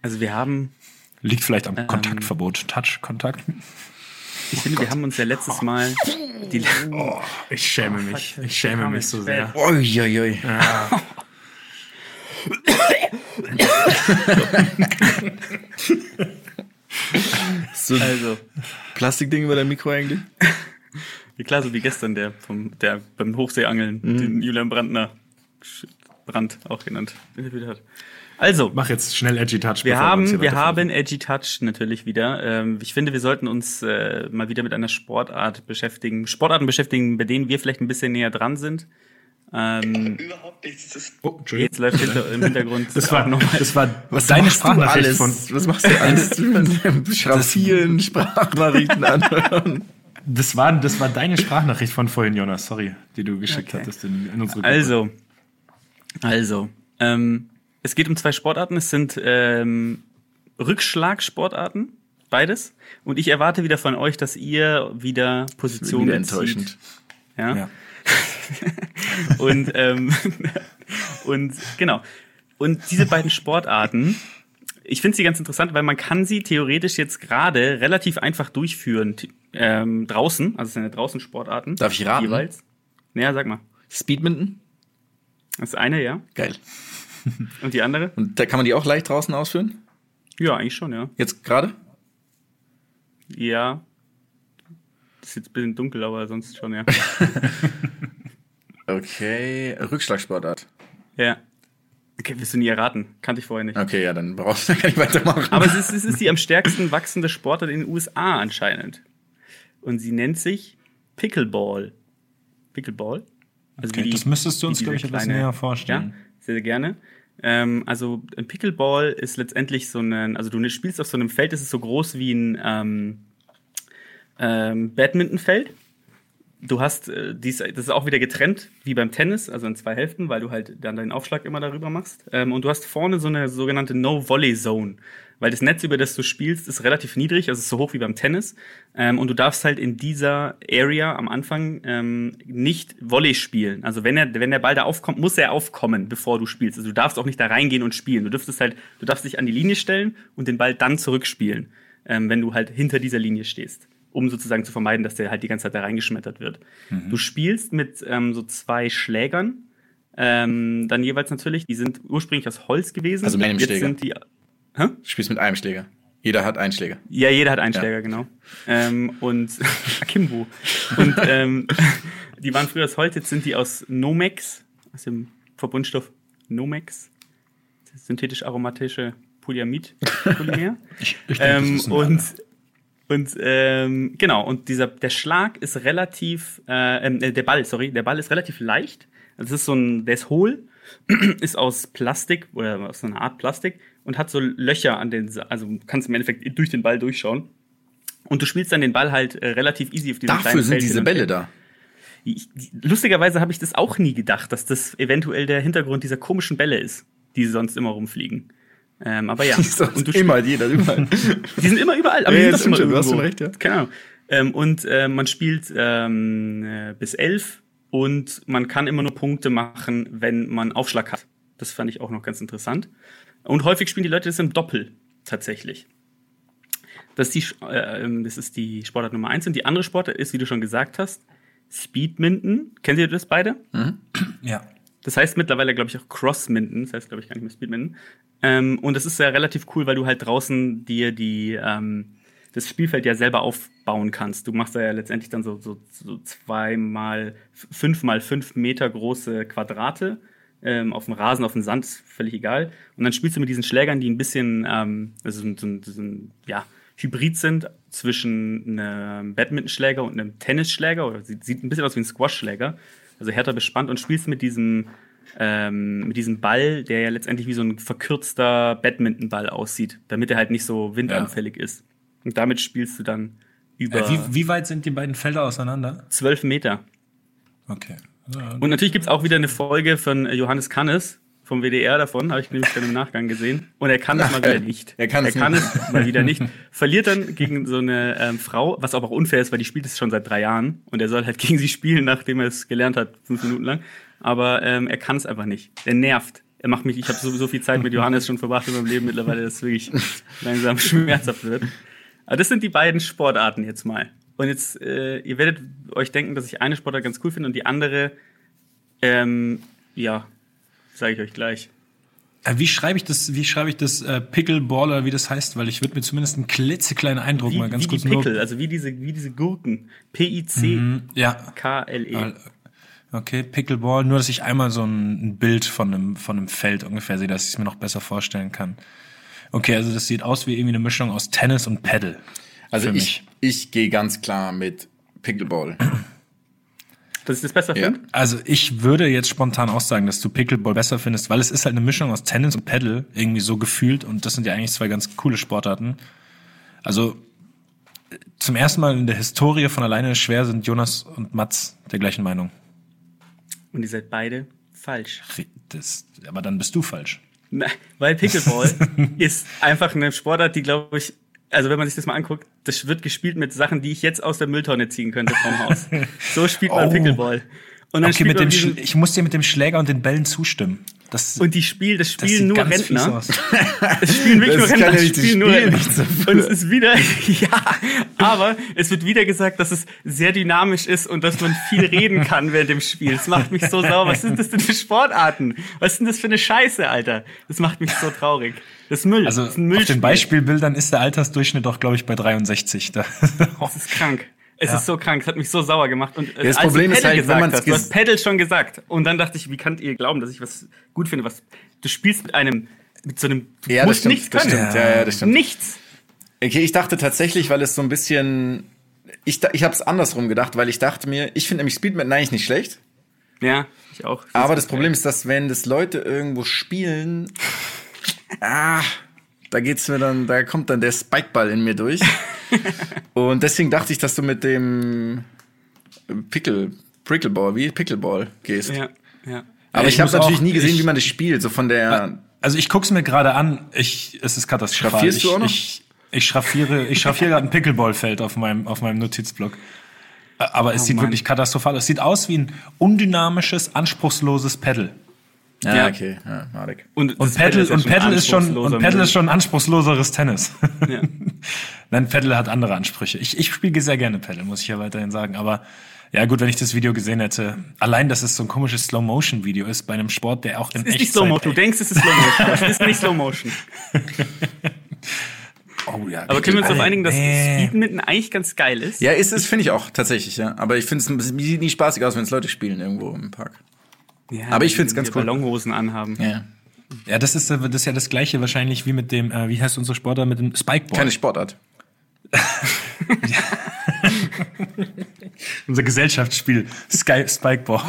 D: Also wir haben,
C: Liegt vielleicht am Kontaktverbot. Touch,
D: Ich finde, wir haben uns ja letztes Mal die
C: Ich schäme mich. Ich schäme mich so sehr.
B: Uiuiui. so ein
D: also
B: Plastikding über dein Mikro eigentlich?
D: Ja, klar, so wie gestern der vom der beim Hochseeangeln, den Julian Brandner Brand auch genannt, interviewt hat. Also,
C: Mach jetzt schnell Edgy Touch.
D: wir haben wir haben Edgy Touch natürlich wieder. Ähm, ich finde, wir sollten uns äh, mal wieder mit einer Sportart beschäftigen, Sportarten beschäftigen, bei denen wir vielleicht ein bisschen näher dran sind. Ähm,
E: Überhaupt nichts. Das
C: Oh,
D: jetzt läuft hinter, im Hintergrund
C: Das war,
D: nochmal.
C: das war
B: Was
C: deine
B: machst du
C: Sprachnachricht
B: alles?
C: von.
B: Was machst du alles? Schraffieren, Sprachnachrichten anhören.
C: Das war, das war deine Sprachnachricht von vorhin, Jonas. Sorry, die du geschickt hattest in, in unsere Gruppe.
D: Also, also, ähm, es geht um zwei Sportarten. Es sind ähm, Rückschlagsportarten, beides. Und ich erwarte wieder von euch, dass ihr wieder Position
B: Wieder
D: bezieht.
B: enttäuschend.
D: Ja.
C: Ja.
D: Und ähm, und genau. Und diese beiden Sportarten Ich finde sie ganz interessant, weil man kann sie theoretisch jetzt gerade relativ einfach durchführen ähm, draußen, also es sind ja draußen Sportarten.
B: Darf ich raten?
D: Jeweils. Naja, sag mal.
B: Speedminton?
D: Das eine, ja.
B: Geil.
D: Und die andere?
B: Und da kann man die auch leicht draußen ausführen?
D: Ja, eigentlich schon, ja.
B: Jetzt gerade?
D: Ja. Das ist jetzt ein bisschen dunkel, aber sonst schon, ja.
B: Okay. Rückschlagsportart.
D: ja. Okay, wirst du nie erraten. Kannte ich vorher nicht.
B: Okay, ja, dann brauchst du kann ich weitermachen.
D: Aber es ist, es ist die am stärksten wachsende Sportart in den USA anscheinend. Und sie nennt sich Pickleball. Pickleball? Also
C: Okay, das müsstest du uns,
D: wie
C: glaub
D: diese
C: ich, etwas näher vorstellen.
D: Ja, sehr, gerne. Ähm, also ein Pickleball ist letztendlich so ein, also du spielst auf so einem Feld, das ist so groß wie ein ähm, ähm, Badmintonfeld. Du hast, äh, dies, das ist auch wieder getrennt, wie beim Tennis, also in zwei Hälften, weil du halt dann deinen Aufschlag immer darüber machst. Ähm, und du hast vorne so eine sogenannte No-Volley-Zone, weil das Netz, über das du spielst, ist relativ niedrig, also ist so hoch wie beim Tennis. Ähm, und du darfst halt in dieser Area am Anfang ähm, nicht Volley spielen. Also wenn, er, wenn der Ball da aufkommt, muss er aufkommen, bevor du spielst. Also du darfst auch nicht da reingehen und spielen. Du dürftest halt, du darfst dich an die Linie stellen und den Ball dann zurückspielen, ähm, wenn du halt hinter dieser Linie stehst um sozusagen zu vermeiden, dass der halt die ganze Zeit da reingeschmettert wird. Du spielst mit ähm, so zwei Schlägern, ähm, dann jeweils natürlich, die sind ursprünglich aus Holz gewesen.
B: Also mit einem
D: Jetzt
B: Schläger.
D: sind die, hä?
B: Du spielst mit einem Schläger. Jeder hat einen Schläger.
D: Ja, jeder hat einen
B: Ja.
D: Schläger, genau. Ähm, und Akimbo. Und ähm, die waren früher aus Holz, jetzt sind die aus Nomex, aus dem Verbundstoff Nomex, das synthetisch aromatische Polyamid-Polymer.
C: Ich, ich denke,
D: ähm,
C: das ein
D: und und ähm, genau, und dieser der Schlag ist relativ, äh, ähm, äh, der Ball, sorry, der Ball ist relativ leicht. Also es ist so ein, der ist hohl, ist aus Plastik oder aus so einer Art Plastik und hat so Löcher an den, also du kannst im Endeffekt durch den Ball durchschauen. Und du spielst dann den Ball halt äh, relativ easy auf diesem
B: Dafür
D: kleinen
B: sind
D: Feld
B: diese Bälle da.
D: Ich, lustigerweise habe ich das auch nie gedacht, dass das eventuell der Hintergrund dieser komischen Bälle ist, die sonst immer rumfliegen. Ähm, aber ja. Und du
B: immer, jeder, überall.
D: die sind immer überall, aber
B: Ja,
D: die sind doch
B: stimmt
D: immer
B: schon, du hast
D: irgendwo.
B: schon recht, ja.
D: Keine Ahnung. Ähm, und äh, man spielt ähm, äh, bis elf und man kann immer nur Punkte machen, wenn man Aufschlag hat. Das fand ich auch noch ganz interessant. Und häufig spielen die Leute das im Doppel tatsächlich. Das ist die, äh, ähm, das ist die Sportart Nummer eins. Und die andere Sportart ist, wie du schon gesagt hast, Speedminton. Kennt ihr das beide?
C: Ja.
D: Das heißt mittlerweile, glaube ich, auch Crossminton. Das heißt, glaube ich, gar nicht mehr Speedminton. Ähm, und das ist ja relativ cool, weil du halt draußen dir die, ähm, das Spielfeld ja selber aufbauen kannst. Du machst da ja letztendlich dann so, so, so zweimal, f- fünf mal fünf Meter große Quadrate ähm, auf dem Rasen, auf dem Sand, ist völlig egal. Und dann spielst du mit diesen Schlägern, die ein bisschen, ähm, also so, ein- so, ja, Hybrid sind zwischen einem Badmintonschläger und einem Tennisschläger. Oder sieht, sieht ein bisschen aus wie ein Squashschläger. Also härter bespannt und spielst mit diesem, ähm, mit diesem Ball, der ja letztendlich wie so ein verkürzter Badmintonball aussieht, damit er halt nicht so windanfällig ist. Und damit spielst du dann über
C: Äh, wie, wie weit sind die beiden Felder auseinander?
D: zwölf Meter.
C: Okay. Ja,
D: Und natürlich gibt's auch wieder eine Folge von äh, Johannes Kannes vom WDR davon, habe ich nämlich dann im Nachgang gesehen. Und er kann es mal wieder nicht.
B: Er kann es
D: er kann
B: nicht.
D: es mal wieder nicht. Verliert dann gegen so eine ähm, Frau, was aber auch unfair ist, weil die spielt es schon seit drei Jahren. Und er soll halt gegen sie spielen, nachdem er es gelernt hat, fünf Minuten lang. Aber ähm, er kann es einfach nicht. Er nervt. Er macht mich, ich habe so, so viel Zeit mit Johannes schon verbracht in meinem Leben mittlerweile, dass es wirklich langsam schmerzhaft wird. Aber das sind die beiden Sportarten jetzt mal. Und jetzt, äh, ihr werdet euch denken, dass ich eine Sportart ganz cool finde und die andere, ähm, ja, sage ich euch gleich.
C: Äh, Wie schreibe ich das, wie schreibe ich das äh, Pickleball oder wie das heißt? Weil ich würde mir zumindest einen klitzekleinen Eindruck
D: Wie,
C: mal ganz
D: wie
C: kurz
D: die Pickel, also wie diese, wie diese Gurken. P-I-C-K-L-E.
C: Ja. Okay, Pickleball, nur dass ich einmal so ein, ein Bild von einem, von einem Feld ungefähr sehe, dass ich es mir noch besser vorstellen kann. Okay, also das sieht aus wie irgendwie eine Mischung aus Tennis und Paddle.
B: Also
C: Für
B: ich, ich gehe ganz klar mit Pickleball.
D: Dass ich das besser
B: Ja.
D: finde?
C: Also ich würde jetzt spontan auch sagen, dass du Pickleball besser findest, weil es ist halt eine Mischung aus Tennis und Paddle, irgendwie so gefühlt. Und das sind ja eigentlich zwei ganz coole Sportarten. Also zum ersten Mal in der Historie von alleine schwer sind Jonas und Mats der gleichen Meinung.
D: Und ihr seid beide falsch.
C: Das, aber dann bist du falsch.
D: Na, weil Pickleball ist einfach eine Sportart, die glaube ich, also wenn man sich das mal anguckt, das wird gespielt mit Sachen, die ich jetzt aus der Mülltonne ziehen könnte vom Haus. So spielt man
C: Oh.
D: Pickleball. Und dann
C: Okay, mit dem
D: diesen,
C: ich muss dir mit dem Schläger und den Bällen zustimmen. Das,
D: Und die Spiel, das
C: das
D: spielen
C: sieht
D: nur Rentner. Es spielen wirklich
B: Das
D: nur Rentner.
B: das
D: spielen nur Rentner. Und es ist wieder, ja, aber es wird wieder gesagt, dass es sehr dynamisch ist und dass man viel reden kann während dem Spiel. Das macht mich so sauer. Was sind das denn für Sportarten? Was denn das für eine Scheiße, Alter? Das macht mich so traurig. Das ist Müll.
C: Also
D: das ist ein
C: auf den Beispielbildern ist der Altersdurchschnitt doch, glaube ich, bei 63. Da,
D: Das ist krank. Es
C: Ja.
D: ist so krank, es hat mich so sauer gemacht. Und äh,
B: das
D: als
B: Problem
D: du
B: ist halt, wenn
D: gesagt
B: man's
D: hast, du hast Paddle schon gesagt. Und dann dachte ich, wie könnt ihr glauben, dass ich was gut finde? Was du spielst mit einem, mit so einem, du
B: Ja, das
D: musst
B: stimmt,
D: nichts
B: das
D: können.
B: stimmt. Ja, ja, das stimmt.
D: Nichts.
B: Okay, ich dachte tatsächlich, weil es so ein bisschen. Ich, ich habe es andersrum gedacht, weil ich dachte mir, ich finde nämlich Speedman eigentlich nicht schlecht.
D: Ja, ich auch.
B: Aber das Problem ist, dass wenn das Leute irgendwo spielen, ah, da geht's mir dann, da kommt dann der Spikeball in mir durch. Und deswegen dachte ich, dass du mit dem Pickle, Prickleball, wie Pickleball gehst.
D: Ja, ja.
B: Aber
C: Ja,
B: ich,
C: ich
B: habe natürlich
C: auch-
B: nie gesehen,
C: ich-
B: wie man das spielt, so von der.
C: also ich guck's mir gerade an. Ich, es ist katastrophal.
B: Schraffierst
C: ich,
B: du auch noch?
C: Ich, ich schraffiere, ich schraffiere gerade ein Pickleballfeld auf meinem, auf meinem Notizblock. Aber es sieht
D: Mann.
C: wirklich katastrophal aus. Es sieht aus wie ein undynamisches, anspruchsloses Pedal.
B: Ja,
D: Ja.
B: okay, ja, Marek.
C: Und
D: das
C: Paddle,
D: ja
C: und Paddle ist schon, und Paddle ist schon anspruchsloseres Tennis.
D: Ja.
C: Nein, Paddle hat andere Ansprüche. Ich, ich spiele sehr gerne Paddle, muss ich ja weiterhin sagen. Aber ja gut, wenn ich das Video gesehen hätte, allein, dass es so ein komisches Slow-Motion-Video ist bei einem Sport, der auch in
D: Es ist nicht
C: Echtzeit...
D: Slow Motion. Du denkst, es ist Slow Motion. Es ist nicht Slow Motion.
C: oh, ja,
D: Aber können wir uns darauf einigen, dass
C: Nee.
D: Speedmitten eigentlich ganz geil ist?
B: Ja, ist es, finde ich auch, tatsächlich, ja. Aber ich finde es sieht nie spaßig aus, wenn es Leute spielen irgendwo im Park.
D: Ja,
B: Aber ich find's
D: die
B: ganz cool.
D: Ballonhosen anhaben.
B: Ja.
C: Ja, das ist, äh, das ist ja das gleiche wahrscheinlich wie mit dem, äh, wie heißt unser Sportler, mit dem Spikeball.
B: Keine Sportart.
C: Unser Gesellschaftsspiel, Sky, Spikeball.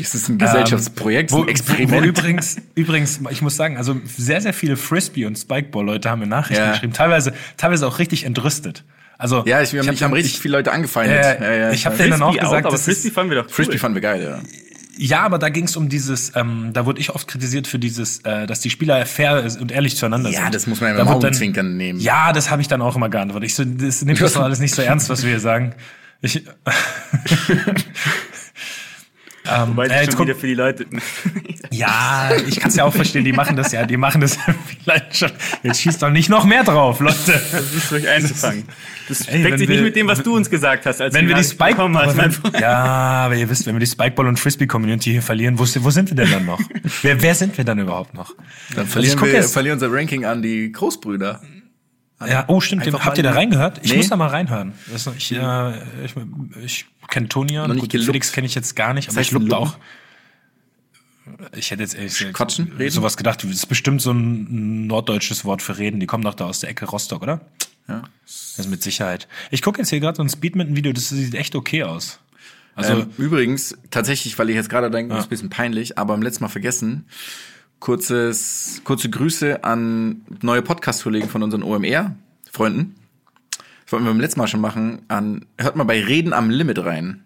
B: Es ist ein Gesellschaftsprojekt,
C: Ähm, wo,
B: ein Experiment.
C: Wo, wo übrigens, übrigens, ich muss sagen, also sehr, sehr viele Frisbee- und Spikeball-Leute haben mir Nachrichten
B: Ja.
C: geschrieben, teilweise, teilweise auch richtig entrüstet. Also,
B: ja, ich, wir haben,
C: hab
B: ich haben richtig viele Leute angefeindet.
C: Äh,
B: ja, ja,
C: ich hab
B: weiß.
C: denen dann auch gesagt,
D: aber
C: das
D: Frisbee fanden wir doch cool.
B: Frisbee fanden wir geil, ja.
C: Ja, aber da ging es um dieses, ähm, da wurde ich oft kritisiert für dieses, äh, dass die Spieler fair und ehrlich zueinander
B: Ja,
C: sind.
B: das muss man ja
C: Da
B: mit Augenzwinkern nehmen.
C: Ja, das habe ich dann auch immer geantwortet. Ich so, das nimmt das doch alles nicht so ernst, was wir hier sagen. Ich, ähm,
D: Weil
C: äh,
D: ich
C: jetzt
D: schon wieder für die Leute.
C: ja, ich kann es ja auch verstehen, die machen das ja, die machen das vielleicht schon. Jetzt schießt doch nicht noch mehr drauf, Leute.
D: Das ist ruhig einzufangen. Das
C: Ey,
D: deckt
C: wenn
D: sich
C: wir-
D: nicht mit dem, was du uns gesagt hast. Als
C: Wenn wir die Spike,
D: hast, mein Freund.
C: ja, aber ihr wisst, wenn wir die Spikeball und Frisbee Community hier verlieren, wo, wo sind wir denn dann noch? wer, wer sind wir dann überhaupt noch?
B: Dann verlieren
C: guck
B: wir verlieren unser Ranking an die Großbrüder.
C: Ja, oh stimmt, den, habt ihr da reingehört? Ich
B: Nee.
C: muss da mal reinhören. Das ist, ich, äh, ich, ich kenne Tonia, gut. Felix kenne ich jetzt gar nicht, aber
B: heißt
C: ich lupte auch. Ich hätte jetzt ehrlich gesagt
B: Quatschen? Reden?
C: sowas gedacht, das ist bestimmt so ein norddeutsches Wort für reden. Die kommen doch da aus der Ecke Rostock, oder?
B: Ja.
C: Das ist mit Sicherheit. Ich gucke jetzt hier gerade so ein Speedmitten-Video, das sieht echt okay aus. Also,
B: ähm, übrigens, tatsächlich, weil ich jetzt gerade denke, das ist ein bisschen peinlich, aber am letzten Mal vergessen, kurzes, kurze Grüße an neue Podcast-Kollegen von unseren OMR-Freunden. Das wollten wir beim letzten Mal schon machen. An, hört mal bei Reden am Limit rein.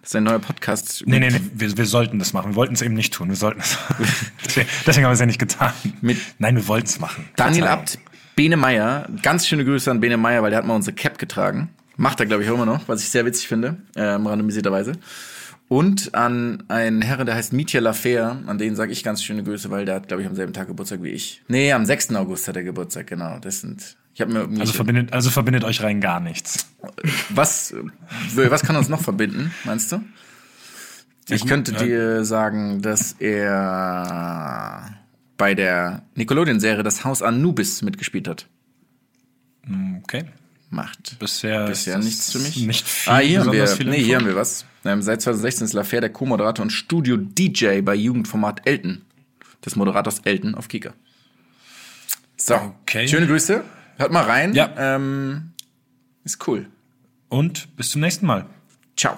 B: Das ist ein neuer Podcast.
C: nee, nee, nee, wir, wir sollten das machen. Wir wollten es eben nicht tun. Wir sollten es. Deswegen deswegen haben wir es ja nicht getan.
B: Mit
C: Nein, wir wollten es machen.
B: Daniel. Abt, Bene Meyer. Ganz schöne Grüße an Bene Meyer, weil der hat mal unsere Cap getragen. Macht er, glaube ich, auch immer noch, was ich sehr witzig finde, äh, randomisierterweise. Und an einen Herren, der heißt Mietja Lafer, an den sage ich ganz schöne Grüße, weil der hat, glaube ich, am selben Tag Geburtstag wie ich. Nee, am 6. August hat er Geburtstag, genau. Das sind. Ich habe mir.
C: Also verbindet, also verbindet euch rein gar nichts.
B: was, äh, was kann uns noch verbinden, meinst du? Ich könnte
C: ja.
B: dir sagen, dass er bei der Nickelodeon-Serie Das Haus Anubis mitgespielt hat.
C: Okay.
B: Macht.
C: Bisher,
B: Bisher nichts für mich.
C: Nicht viel,
B: ah, hier haben wir, nee, hier haben wir was. Seit 2016 ist Lafer der Co-Moderator und Studio-DJ bei Jugendformat Elton. Des Moderators Elton auf Kika. So,
C: Okay.
B: schöne Grüße. Hört mal rein.
C: Ja.
B: Ähm, ist cool.
C: Und bis zum nächsten Mal.
B: Ciao.